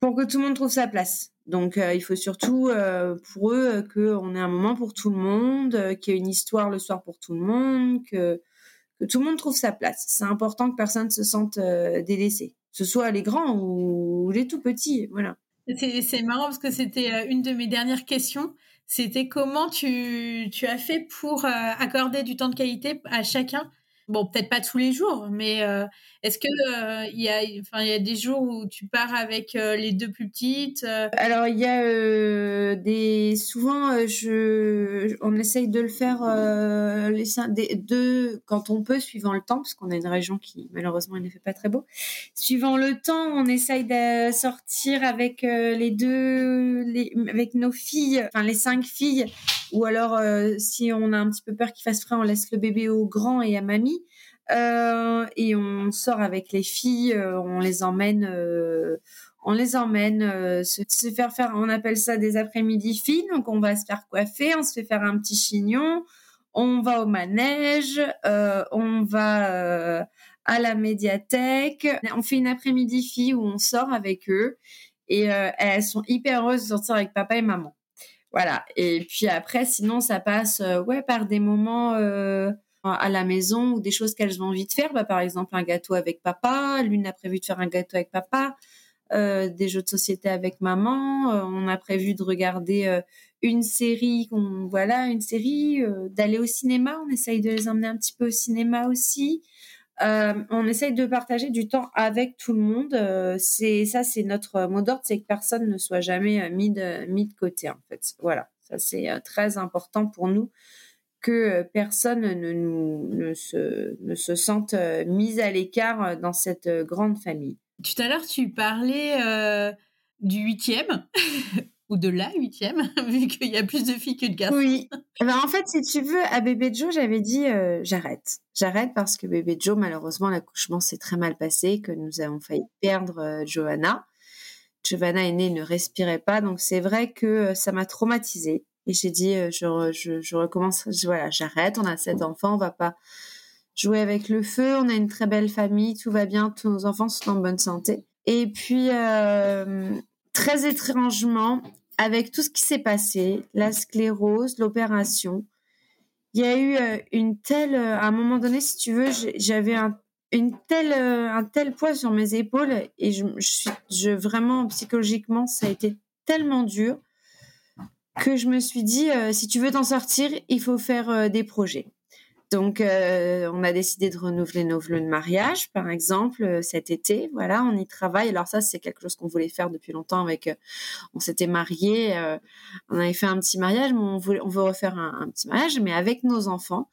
pour que tout le monde trouve sa place. Donc, euh, il faut surtout euh, pour eux euh, qu'on ait un moment pour tout le monde, qu'il y ait une histoire le soir pour tout le monde, que, que tout le monde trouve sa place. C'est important que personne se sente délaissé, que ce soit les grands ou, les tout petits. Voilà. C'est marrant parce que c'était une de mes dernières questions. C'était comment tu, tu as fait pour accorder du temps de qualité à chacun Bon, peut-être pas tous les jours, mais euh, est-ce que euh, il y a, enfin, il y a des jours où tu pars avec euh, les deux plus petites Alors il y a des, souvent, je, on essaye de le faire les deux quand on peut, suivant le temps, parce qu'on a une région qui malheureusement ne fait pas très beau. Suivant le temps, on essaye de sortir avec les deux, avec nos filles, enfin les cinq filles, ou alors si on a un petit peu peur qu'il fasse frais, on laisse le bébé au grand et à mamie. Euh, et on sort avec les filles, euh, on les emmène, euh, on les emmène se, faire faire, on appelle ça des après-midi filles. Donc on va se faire coiffer, on se fait faire un petit chignon, on va au manège, on va à la médiathèque, on fait une après-midi fille où on sort avec eux et elles sont hyper heureuses de sortir avec papa et maman. Voilà. Et puis après, sinon, ça passe ouais par des moments à la maison ou des choses qu'elles ont envie de faire. Bah, par exemple, un gâteau avec papa. L'une a prévu de faire un gâteau avec papa. Euh, des jeux de société avec maman. Euh, on a prévu de regarder euh, une série, voilà, une série, d'aller au cinéma. On essaye de les emmener un petit peu au cinéma aussi. On essaye de partager du temps avec tout le monde. c'est ça, c'est notre mot d'ordre, c'est que personne ne soit jamais mis de mis de côté en fait. Voilà, Ça, c'est très important pour nous que personne ne, ne, se, ne se sente mise à l'écart dans cette grande famille. Tout à l'heure, tu parlais du huitième. ou de la huitième, vu qu'il y a plus de filles que de garçons. Oui. Eh ben, en fait, si tu veux, à bébé Joe, j'avais dit euh, j'arrête. J'arrête parce que bébé Joe, malheureusement, l'accouchement s'est très mal passé, que nous avons failli perdre euh, Johanna. Giovanna est née, ne respirait pas, donc c'est vrai que euh, ça m'a traumatisée. Et j'ai dit, je, je, je, recommence, voilà, j'arrête, on a sept enfants, on va pas jouer avec le feu, on a une très belle famille, tout va bien, tous nos enfants sont en bonne santé. Et puis, très étrangement, avec tout ce qui s'est passé, la sclérose, l'opération, il y a eu euh, une telle, euh, à un moment donné, si tu veux, j'avais un, une telle, euh, un tel poids sur mes épaules et je, je suis, je vraiment psychologiquement, ça a été tellement dur que je me suis dit, si tu veux t'en sortir, il faut faire des projets. Donc, euh, on a décidé de renouveler nos vœux de mariage, par exemple, euh, cet été. Voilà, on y travaille. Alors ça, c'est quelque chose qu'on voulait faire depuis longtemps. Avec, euh, on s'était mariés, on avait fait un petit mariage, mais on, on veut refaire un, petit mariage, mais avec nos enfants.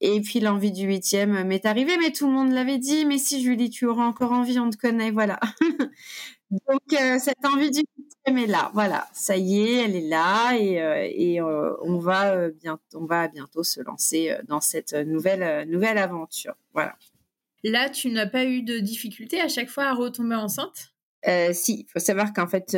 Et puis l'envie du huitième m'est arrivée, mais tout le monde l'avait dit. Mais si Julie, tu auras encore envie, on te connaît, voilà. Donc cette envie du mais là, voilà, ça y est, elle est là et, euh, et euh, on va euh, bientôt, on va bientôt se lancer dans cette nouvelle nouvelle aventure. Voilà. Là, tu n'as pas eu de difficulté à chaque fois à retomber enceinte? Si, il faut savoir qu'en fait,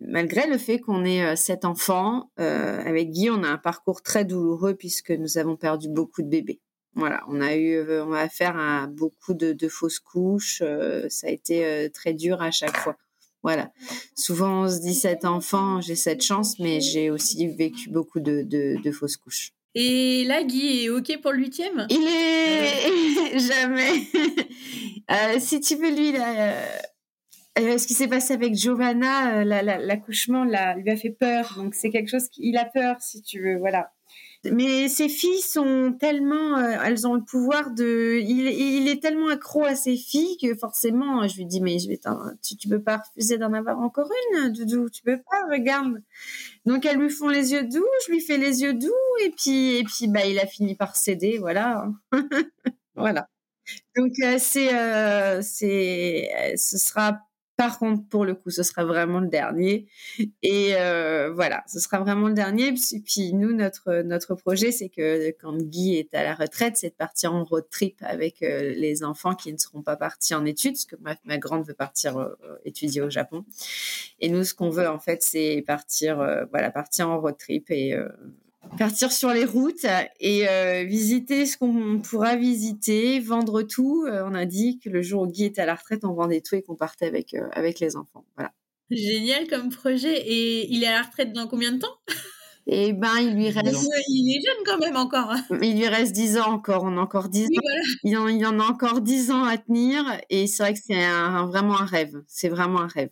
malgré le fait qu'on ait sept enfants, avec Guy, on a un parcours très douloureux puisque nous avons perdu beaucoup de bébés. Voilà, on a eu, on a affaire à beaucoup de, de fausses couches. ça a été très dur à chaque fois. Voilà. Souvent, on se dit sept enfants, j'ai cette chance, mais j'ai aussi vécu beaucoup de, de, fausses couches. Et là, Guy est OK pour le huitième? Il est jamais. Euh, si tu veux, lui, là, euh, ce qui s'est passé avec Giovanna, euh, l'accouchement lui a fait peur. Donc, c'est quelque chose qu'il a peur, si tu veux. Voilà. Mais ses filles sont tellement, euh, elles ont le pouvoir de, il, est tellement accro à ses filles que forcément, je lui dis mais je vais tu, tu peux pas refuser d'en avoir encore une, Doudou, tu peux pas, regarde. Donc elles lui font les yeux doux, je lui fais les yeux doux et puis et puis bah il a fini par céder, voilà, voilà. Donc euh, c'est euh, c'est ce sera par contre, pour le coup, ce sera vraiment le dernier. Et euh, voilà, ce sera vraiment le dernier. Puis nous, notre notre projet, c'est que quand Guy est à la retraite, c'est de partir en road trip avec euh, les enfants qui ne seront pas partis en études, parce que ma, grande veut partir euh, étudier au Japon. Et nous, ce qu'on veut en fait, c'est partir, voilà, partir en road trip et partir sur les routes et euh, visiter ce qu'on pourra visiter, vendre tout. Euh, on a dit que le jour où Guy était à la retraite, on vendait tout et qu'on partait avec, euh, avec les enfants. Voilà. Génial comme projet. Et il est à la retraite dans combien de temps? Eh ben, il lui reste. Il est jeune quand même encore. Il lui reste 10 ans encore. On a encore 10 ans. il, en, il en a encore 10 ans à tenir. Et c'est vrai que c'est vraiment un rêve. C'est vraiment un rêve.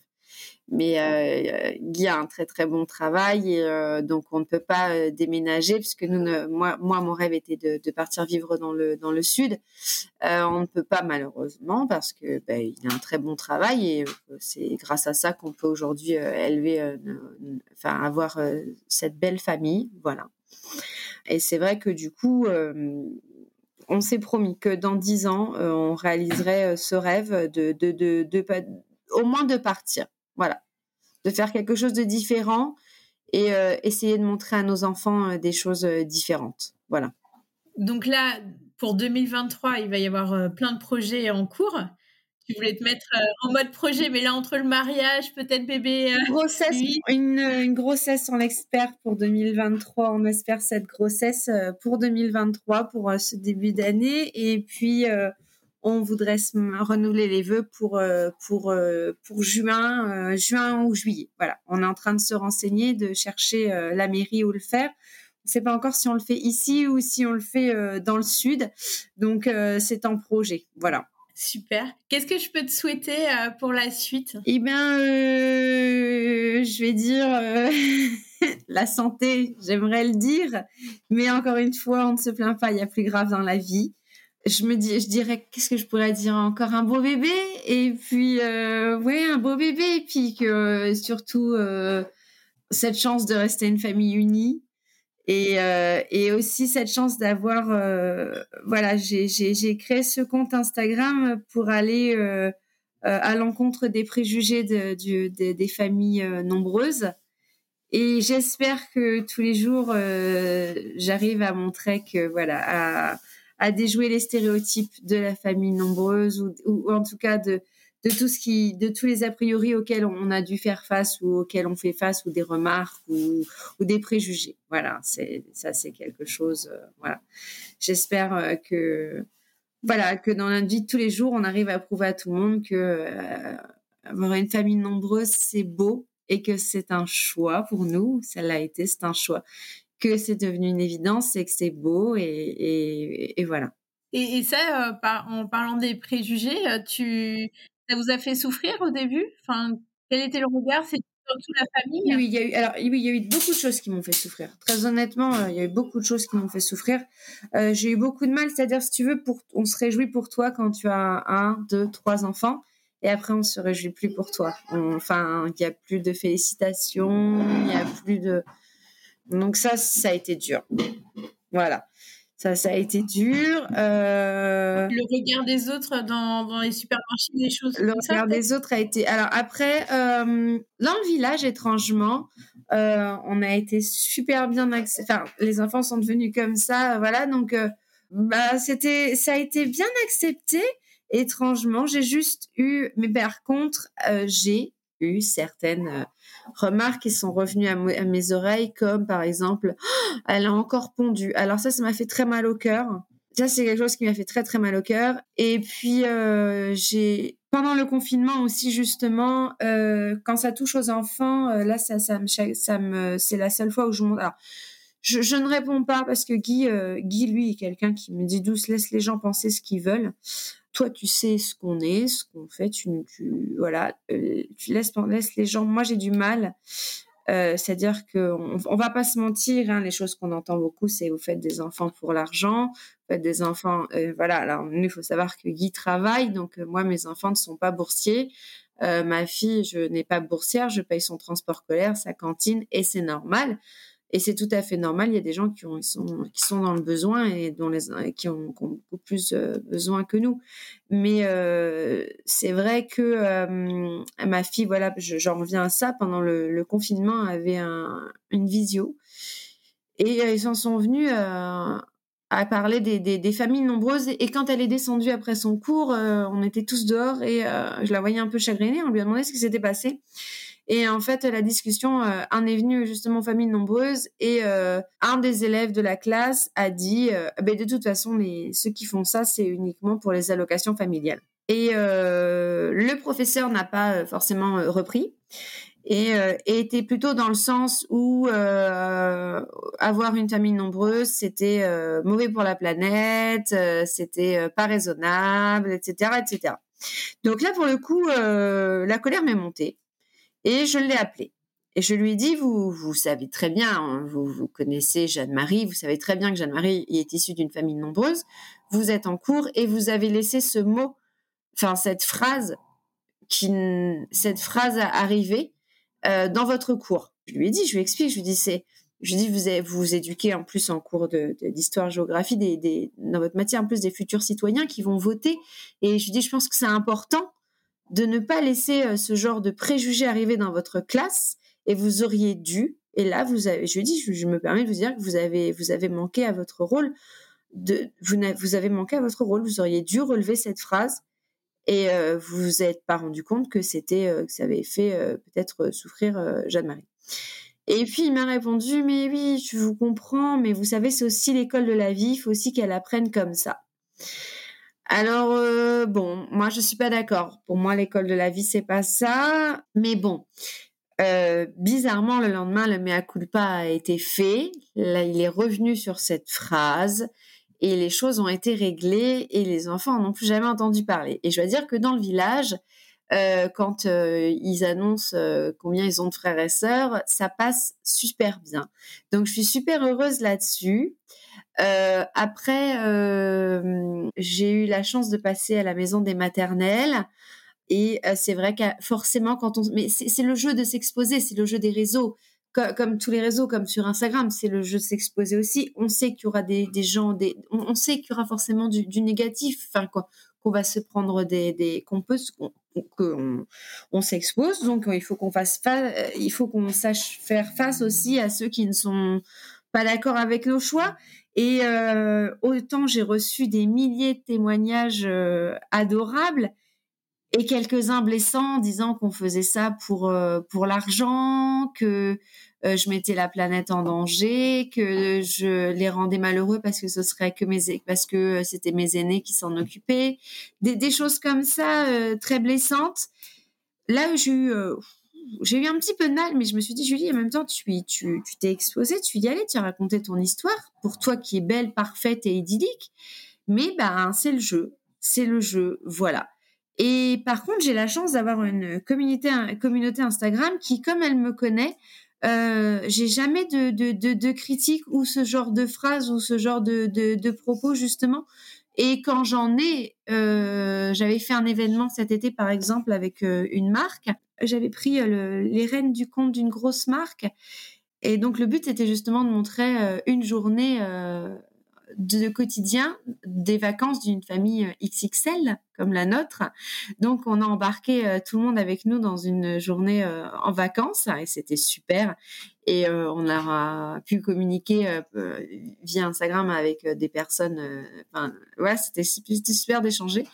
Mais euh, Guy a un très très bon travail et euh, donc on ne peut pas euh, déménager puisque nous, moi, moi mon rêve était de, de, partir vivre dans le dans le sud. On ne peut pas malheureusement parce que ben, il a un très bon travail et c'est grâce à ça qu'on peut aujourd'hui élever, enfin avoir cette belle famille, voilà. Et c'est vrai que du coup on s'est promis que dans dix ans, on réaliserait ce rêve de, de, de, de, au moins de partir. Voilà. De faire quelque chose de différent et euh, essayer de montrer à nos enfants euh, des choses euh, différentes. Voilà. Donc là, pour 2023, il va y avoir plein de projets en cours. Tu voulais te mettre en mode projet, mais là, entre le mariage, peut-être bébé. grossesse, une, une, grossesse, on l'espère pour 2023. On espère cette grossesse pour 2023, pour ce début d'année. Et puis, on voudrait renouveler les vœux pour euh, pour euh, pour juin euh, juin ou juillet. Voilà, on est en train de se renseigner, de chercher la mairie où le faire. On ne sait pas encore si on le fait ici ou si on le fait dans le sud. Donc c'est en projet. Voilà. Super. Qu'est-ce que je peux te souhaiter pour la suite? Eh bien, je vais dire la santé, j'aimerais le dire, mais encore une fois, on ne se plaint pas, il y a plus grave dans la vie je me dis, je dirais, qu'est-ce que je pourrais dire? Encore un beau bébé? Et puis euh, ouais un beau bébé. Et puis que surtout euh, cette chance de rester une famille unie. Et, et aussi cette chance d'avoir voilà j'ai créé ce compte Instagram pour aller à l'encontre des préjugés de, des familles nombreuses. Et j'espère que tous les jours, euh, j'arrive à montrer que voilà, à, à, déjouer les stéréotypes de la famille nombreuse ou, en tout cas de de tout ce qui, de tous les a priori auxquels on a dû faire face ou auxquels on fait face ou des remarques ou, ou des préjugés. Voilà, c'est ça, c'est quelque chose. Euh, voilà, j'espère euh, que voilà que dans la vie de tous les jours, on arrive à prouver à tout le monde que euh, avoir une famille nombreuse, c'est beau et que c'est un choix pour nous, ça l'a été, c'est un choix, que c'est devenu une évidence et que c'est beau et, et, voilà. Et, ça, euh, en parlant des préjugés, euh, tu, ça vous a fait souffrir au début? Enfin, quel était le regard? C'est surtout la famille? Oui, il y a eu, alors, oui, il y a eu beaucoup de choses qui m'ont fait souffrir. Très honnêtement, euh, il y a eu beaucoup de choses qui m'ont fait souffrir. j'ai eu beaucoup de mal, c'est-à-dire, si tu veux, pour, on se réjouit pour toi quand tu as un, deux, trois enfants et après on se réjouit plus pour toi. enfin, il n'y a plus de félicitations, il n'y a plus de. Donc ça, ça a été dur. Voilà. Ça, ça a été dur. Euh... Le regard des autres dans, dans les supermarchés, des choses Le regard des autres a été. Alors après, euh, dans le village, étrangement, euh, on a été super bien acceptés. Enfin, les enfants sont devenus comme ça, voilà. Donc, euh, bah, c'était, ça a été bien accepté étrangement, j'ai juste eu, mais par contre, j'ai eu certaines euh, remarques qui sont revenues à, mes oreilles, comme par exemple, «Oh, elle a encore pondu. Alors ça, ça m'a fait très mal au cœur. Ça, c'est quelque chose qui m'a fait très très mal au cœur. Et puis euh, j'ai pendant le confinement aussi justement, quand ça touche aux enfants, là ça me ça me c'est la seule fois où je monte. Alors, je, je, ne réponds pas parce que Guy, Guy lui est quelqu'un qui me dit douce, laisse les gens penser ce qu'ils veulent toi tu sais ce qu'on est, ce qu'on fait, tu, tu voilà, euh, tu laisses, laisses les gens. Moi j'ai du mal, euh, c'est-à-dire que on, va pas se mentir, hein, les choses qu'on entend beaucoup, c'est vous faites des enfants pour l'argent, vous faites des enfants, euh, voilà. Alors il faut savoir que Guy travaille, donc moi mes enfants ne sont pas boursiers. ma fille, je n'ai pas boursière, je paye son transport scolaire, sa cantine, et c'est normal. Et c'est tout à fait normal. Il y a des gens qui, ont, sont, dans le besoin et qui, ont, beaucoup plus euh, besoin que nous. Mais euh, c'est vrai que euh, ma fille, voilà, j'en reviens à ça, pendant le, confinement, avait un, une visio. Et ils en sont venus à, parler des, familles nombreuses. Et quand elle est descendue après son cours, on était tous dehors et je la voyais un peu chagrinée. On lui a demandé ce qui s'était passé. Et en fait, la discussion euh, en est venue justement famille nombreuse et euh, un des élèves de la classe a dit euh, ben, de toute façon, les, ceux qui font ça, c'est uniquement pour les allocations familiales. Et le professeur n'a pas forcément repris et, était plutôt dans le sens où avoir une famille nombreuse, c'était mauvais pour la planète, c'était pas raisonnable, etc., etc. Donc là, pour le coup, la colère m'est montée. Et je l'ai appelé. Et je lui ai dit, vous, vous savez très bien, hein, vous, vous connaissez Jeanne-Marie, vous savez très bien que Jeanne-Marie est issue d'une famille nombreuse. Vous êtes en cours et vous avez laissé ce mot, enfin cette phrase, qui, cette phrase arriver euh, dans votre cours. Je lui ai dit, je lui explique, je lui dis, c'est, je dis, vous vous, vous éduquez en plus en cours de, d'histoire géographie des, des, dans votre matière en plus des futurs citoyens qui vont voter. Et je lui dis, je pense que c'est important de ne pas laisser euh, ce genre de préjugés arriver dans votre classe et vous auriez dû et là vous avez je dis je, me permets de vous dire que vous avez manqué à votre rôle vous, avez manqué à votre rôle vous auriez dû relever cette phrase et euh, vous vous pas rendu compte que c'était euh, que ça avait fait peut-être souffrir Jeanne-Marie. Et puis il m'a répondu mais oui je vous comprends mais vous savez c'est aussi l'école de la vie il faut aussi qu'elle apprenne comme ça alors euh, bon, moi je suis pas d'accord. Pour moi, l'école de la vie c'est pas ça. Mais bon, euh, bizarrement le lendemain, le mea culpa a été fait. Là, il est revenu sur cette phrase et les choses ont été réglées et les enfants n'ont plus jamais entendu parler. Et je dois dire que dans le village, euh, quand ils annoncent combien ils ont de frères et sœurs, ça passe super bien. Donc je suis super heureuse là-dessus. Euh, après, euh, j'ai eu la chance de passer à la maison des maternelles. Et euh, c'est vrai que forcément, quand on... Mais c'est le jeu de s'exposer, c'est le jeu des réseaux. comme tous les réseaux, comme sur Instagram, c'est le jeu de s'exposer aussi. On sait qu'il y aura des, gens, on, sait qu'il y aura forcément du, négatif, enfin qu'on va se prendre des, qu'on peut, qu'on on, s'expose. Donc il faut qu'on fasse, il faut qu'on sache faire face aussi à ceux qui ne sont pas d'accord avec nos choix. Et euh, autant j'ai reçu des milliers de témoignages euh, adorables et quelques-uns blessants disant qu'on faisait ça pour euh, pour l'argent, que je mettais la planète en danger, que je les rendais malheureux parce que ce serait que mes parce que c'était mes aînés qui s'en occupaient, des, des, choses comme ça très blessantes. Là, j'ai eu j'ai eu un petit peu de mal, mais je me suis dit, Julie, en même temps, tu t'es exposée, tu y allais, tu as raconté ton histoire, pour toi qui est belle, parfaite et idyllique. Mais ben, c'est le jeu, c'est le jeu, voilà. Et par contre, j'ai la chance d'avoir une communauté, Instagram qui, comme elle me connaît, euh, j'ai jamais de, critiques ou ce genre de phrases ou ce genre de propos justement. Et quand j'en ai, euh, j'avais fait un événement cet été par exemple avec euh, une marque j'avais pris les rênes du compte d'une grosse marque. Et donc, le but, était justement de montrer une journée de quotidien des vacances d'une famille XXL comme la nôtre. Donc, on a embarqué tout le monde avec nous dans une journée en vacances et c'était super. Et on a pu communiquer via Instagram avec des personnes. Enfin, ouais, c'était super d'échanger.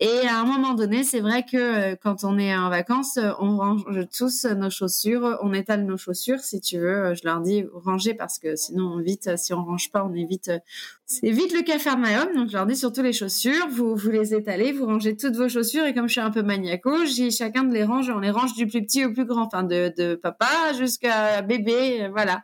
Et à un moment donné, c'est vrai que euh, quand on est en vacances, euh, on range tous nos chaussures, on étale nos chaussures, si tu veux. Euh, je leur dis ranger parce que sinon, vite, si on range pas, on évite. C'est vite le homme. Donc, je leur dis surtout les chaussures, vous, vous les étalez, vous rangez toutes vos chaussures. Et comme je suis un peu maniaco, j'ai chacun de les range. On les range du plus petit au plus grand, enfin, de, de papa jusqu'à bébé, voilà.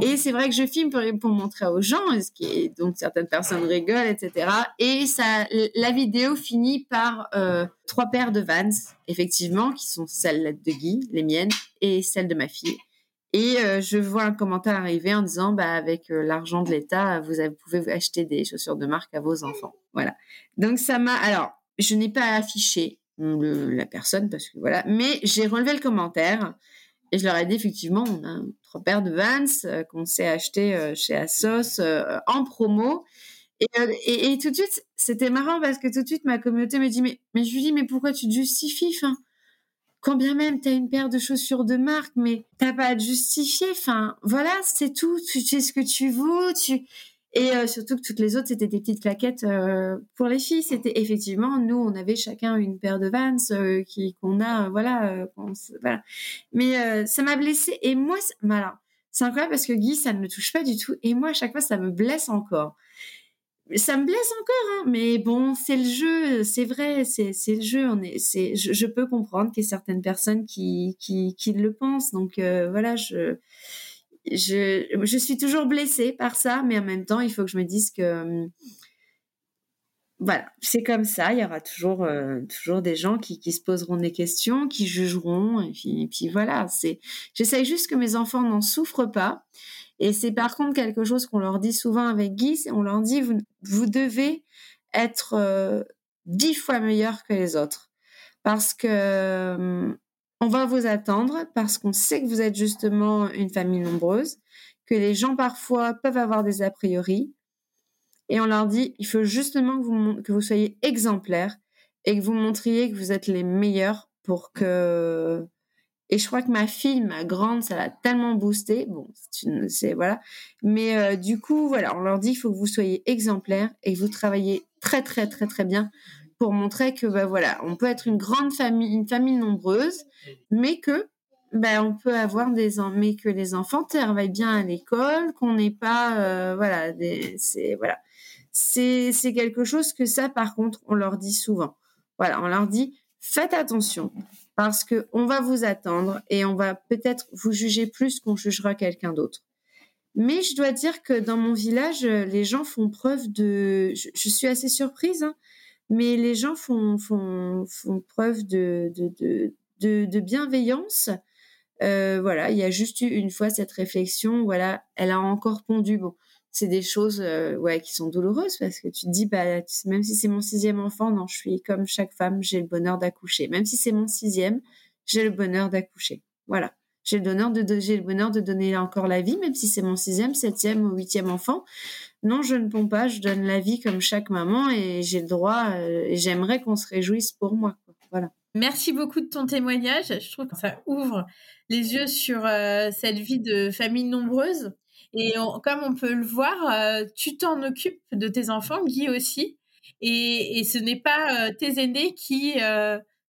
Et c'est vrai que je filme pour, montrer aux gens, ce qui est, donc certaines personnes rigolent, etc. Et ça, la vidéo finit par euh, trois paires de Vans, effectivement, qui sont celles de Guy, les miennes, et celles de ma fille. Et euh, je vois un commentaire arriver en disant, bah, avec euh, l'argent de l'État, vous, vous pouvez acheter des chaussures de marque à vos enfants. Voilà. Donc ça m'a. Alors, je n'ai pas affiché la personne parce que voilà, mais j'ai relevé le commentaire et je leur ai dit effectivement, on a paires de Vans euh, qu'on s'est acheté euh, chez Asos euh, en promo. Et, tout de suite, c'était marrant parce que tout de suite, ma communauté me dit Mais, mais Julie, mais pourquoi tu te justifies Quand bien même tu as une paire de chaussures de marque, mais t'as pas à te justifier. Enfin, voilà, c'est tout. Tu sais ce que tu vaux. Tu... Et euh, surtout que toutes les autres, c'était des petites claquettes euh, pour les filles. C'était effectivement, nous, on avait chacun une paire de Vans euh, qui qu'on a, voilà, voilà. Mais ça m'a blessée. Et moi, voilà, c'est incroyable parce que Guy, ça ne me touche pas du tout. Et moi, à chaque fois, ça me blesse encore. Ça me blesse encore, hein, mais bon, c'est le jeu, c'est vrai, c'est le jeu. On est, c'est, je, je peux comprendre qu'il y ait certaines personnes qui qui, qui le pensent. Donc voilà, je je, je suis toujours blessée par ça, mais en même temps, il faut que je me dise que hum, voilà, c'est comme ça. Il y aura toujours, euh, toujours des gens qui, qui, se poseront des questions, qui jugeront, et puis, et puis voilà. C'est, j'essaye juste que mes enfants n'en souffrent pas. Et c'est par contre quelque chose qu'on leur dit souvent avec Guy. On leur dit vous, vous devez être euh, dix fois meilleur que les autres, parce que hum, on va vous attendre parce qu'on sait que vous êtes justement une famille nombreuse, que les gens parfois peuvent avoir des a priori. Et on leur dit, il faut justement que vous, que vous soyez exemplaires et que vous montriez que vous êtes les meilleurs pour que... Et je crois que ma fille, ma grande, ça l'a tellement boosté. Bon, c'est voilà. Mais euh, du coup, voilà, on leur dit, il faut que vous soyez exemplaires et que vous travaillez très, très, très, très bien pour montrer que bah, voilà, on peut être une grande famille, une famille nombreuse, mais que ben on peut avoir des mais que les enfants travaillent bien à l'école, qu'on n'est pas euh, voilà, c'est voilà. C'est c'est quelque chose que ça par contre, on leur dit souvent. Voilà, on leur dit faites attention parce que on va vous attendre et on va peut-être vous juger plus qu'on jugera quelqu'un d'autre. Mais je dois dire que dans mon village, les gens font preuve de. Je, suis assez surprise. Hein, mais les gens font, preuve de, bienveillance. Euh, voilà, il y a juste eu une fois cette réflexion, voilà, elle a encore pondu. Bon, c'est des choses euh, qui sont douloureuses parce que tu te dis, bah, même si c'est mon sixième enfant, non, je suis comme chaque femme, j'ai le bonheur d'accoucher. Même si c'est mon sixième, j'ai le bonheur d'accoucher. Voilà. j'ai j'ai le bonheur de donner encore la vie, même si c'est mon sixième, septième ou huitième enfant. Non, je ne pompe pas, je donne la vie comme chaque maman et j'ai le droit euh, et j'aimerais qu'on se réjouisse pour moi. Voilà. Merci beaucoup de ton témoignage. Je trouve que ça ouvre les yeux sur euh, cette vie de famille nombreuse. Et comme on peut le voir, euh, tu t'en occupes de tes enfants, Guy aussi. Et, et ce n'est pas tes aînés qui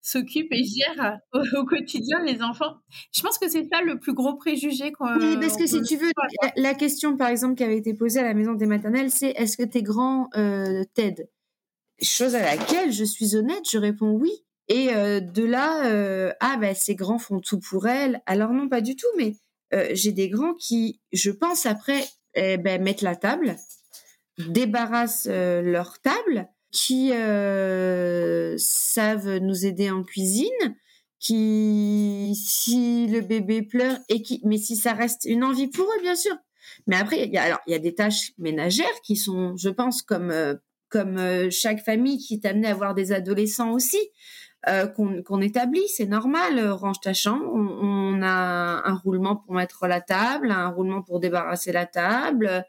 s'occupe et gère au, quotidien les enfants. Je pense que c'est ça le plus gros préjugé. Qu'on, oui, parce que si tu veux, la, question par exemple qui avait été posée à la maison des maternelles, c'est est-ce que tes grands euh, t'aident Chose à laquelle je suis honnête, je réponds oui. Et euh, de là, euh, ah ben ces grands font tout pour elles. Alors non, pas du tout, mais euh, j'ai des grands qui, je pense après, eh ben, mettent la table, débarrassent leur table qui euh, savent nous aider en cuisine, qui si le bébé pleure et qui mais si ça reste une envie pour eux bien sûr. Mais après il y a alors il y a des tâches ménagères qui sont je pense comme euh, comme euh, chaque famille qui est amenée à avoir des adolescents aussi qu'on établit, c'est normal. range ta chambre, on, a un roulement pour mettre la table, un roulement pour débarrasser la table.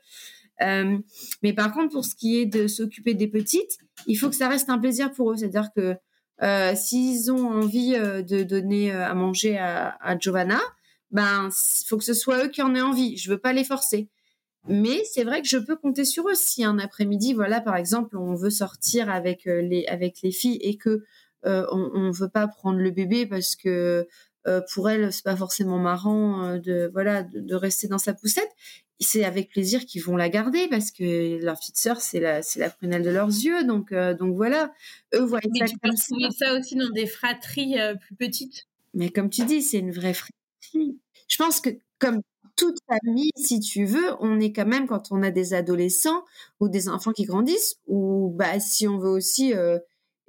mais par contre, pour ce qui est de s'occuper des petites, il faut que ça reste un plaisir pour eux. C'est-à-dire que euh, s'ils ont envie euh, de donner euh, à manger à, Giovanna, ben faut que ce soit eux qui en aient envie. Je veux pas les forcer. Mais c'est vrai que je peux compter sur eux. Si un après-midi, voilà, par exemple, on veut sortir avec les filles et que on veut pas prendre le bébé parce que pour elles c'est pas forcément marrant de voilà de, rester dans sa poussette. C'est avec plaisir qu'ils vont la garder parce que leur petite sœur c'est la c'est la prunelle de leurs yeux. Donc euh, donc voilà. Eux voient mais tu peux trouver ça aussi dans des fratries euh, plus petites. Mais comme tu dis c'est une vraie fratrie. Je pense que comme toute famille si tu veux on est quand même quand on a des adolescents ou des enfants qui grandissent ou bah si on veut aussi euh,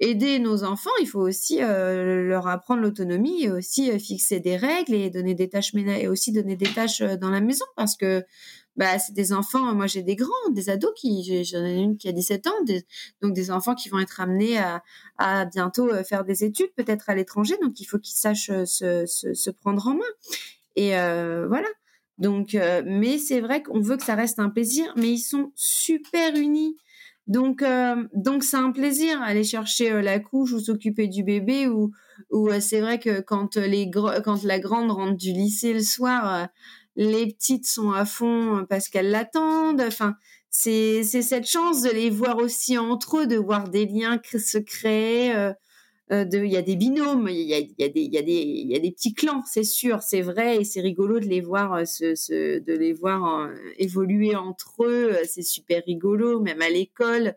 aider nos enfants, il faut aussi leur apprendre l'autonomie et aussi fixer des règles et donner des tâches et aussi donner des tâches dans la maison parce que bah, c'est des enfants, moi j'ai des grands, des ados qui, j'en ai une qui a 17 ans, donc des enfants qui vont être amenés à, à bientôt euh, faire des études, peut-être à l'étranger, donc il faut qu'ils sachent euh, se, se, se, prendre en main. Et euh, voilà. Donc, euh, mais c'est vrai qu'on veut que ça reste un plaisir, mais ils sont super unis. Donc, donc c'est un plaisir aller chercher la couche ou s'occuper du bébé ou, ou c'est vrai que quand les quand la grande rentre du lycée le soir, les petites sont à fond parce qu'elles l'attendent. Enfin, c'est cette chance de les voir aussi entre eux, de voir des liens se créer. Euh, euh, il y a des binômes, il y a, des, y, y a des petits clans, c'est sûr, c'est vrai, et c'est rigolo de les voir, euh, se, de les voir évoluer entre eux. C'est super rigolo, même à l'école.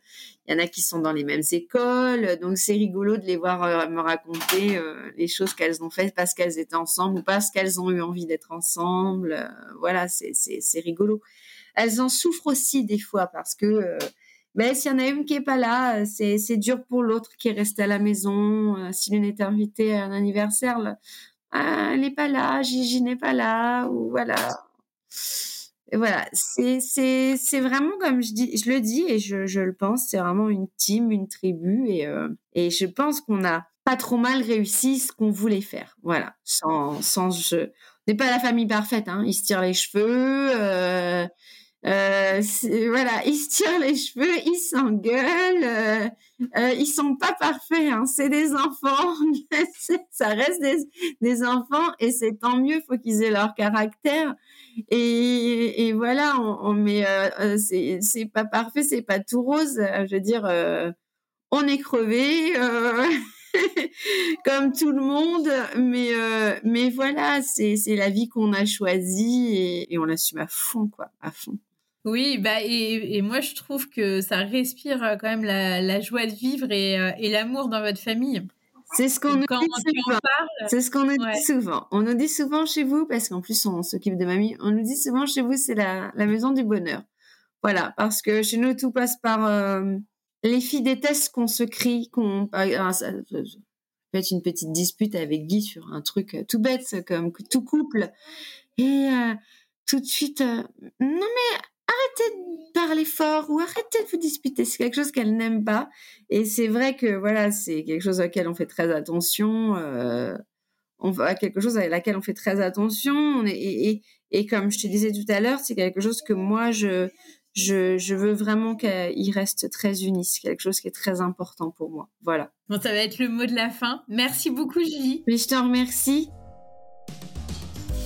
Il y en a qui sont dans les mêmes écoles, donc c'est rigolo de les voir me raconter les choses qu'elles ont faites parce qu'elles étaient ensemble ou parce qu'elles ont eu envie d'être ensemble. voilà, c'est rigolo. Elles en souffrent aussi des fois parce que mais s'il y en a une qui est pas là, c'est c'est dur pour l'autre qui est restée à la maison. Euh, si l'une est invitée à un anniversaire, ah, elle n'est pas là, Gigi n'est pas là, ou voilà. Et voilà, c'est c'est c'est vraiment comme je dis, je le dis et je je le pense, c'est vraiment une team, une tribu et euh, et je pense qu'on a pas trop mal réussi ce qu'on voulait faire. Voilà, sans sans je, on n'est pas la famille parfaite, hein. Ils se tirent les cheveux. Euh, euh, voilà, ils se tirent les cheveux, ils s'engueulent, euh, euh, ils sont pas parfaits, hein, c'est des enfants, ça reste des, des enfants et c'est tant mieux, faut qu'ils aient leur caractère et, et voilà, on, on met, euh, euh c'est pas parfait, c'est pas tout rose, je veux dire, on est crevé. comme tout le monde, mais mais voilà, c'est c'est la vie qu'on a choisie et, et on l'assume à fond quoi, à fond. Oui, bah et, et, moi je trouve que ça respire euh, quand même la, la joie de vivre et, euh, et l'amour dans votre famille. C'est ce qu'on nous dit souvent. C'est ce qu'on nous dit souvent. On nous dit souvent chez vous, parce qu'en plus on s'occupe de mamie, on nous dit souvent chez vous c'est la, la maison du bonheur. Voilà, parce que chez nous tout passe par euh, les filles détestent qu'on se crie, qu'on ah, ça, peut être une petite dispute avec Guy sur un truc tout bête comme tout couple et tout de suite non mais arrêtez de parler fort ou arrêtez de vous disputer. C'est quelque chose qu'elle n'aime pas. Et c'est vrai que voilà, c'est quelque chose auquel on fait très attention. Euh, on voit quelque chose à laquelle on fait très attention. et, et, et comme je te disais tout à l'heure, c'est quelque chose que moi, je, je, je veux vraiment qu'il reste très uni. C'est quelque chose qui est très important pour moi. Voilà. Bon, ça va être le mot de la fin. Merci beaucoup, Julie. Mais je te remercie.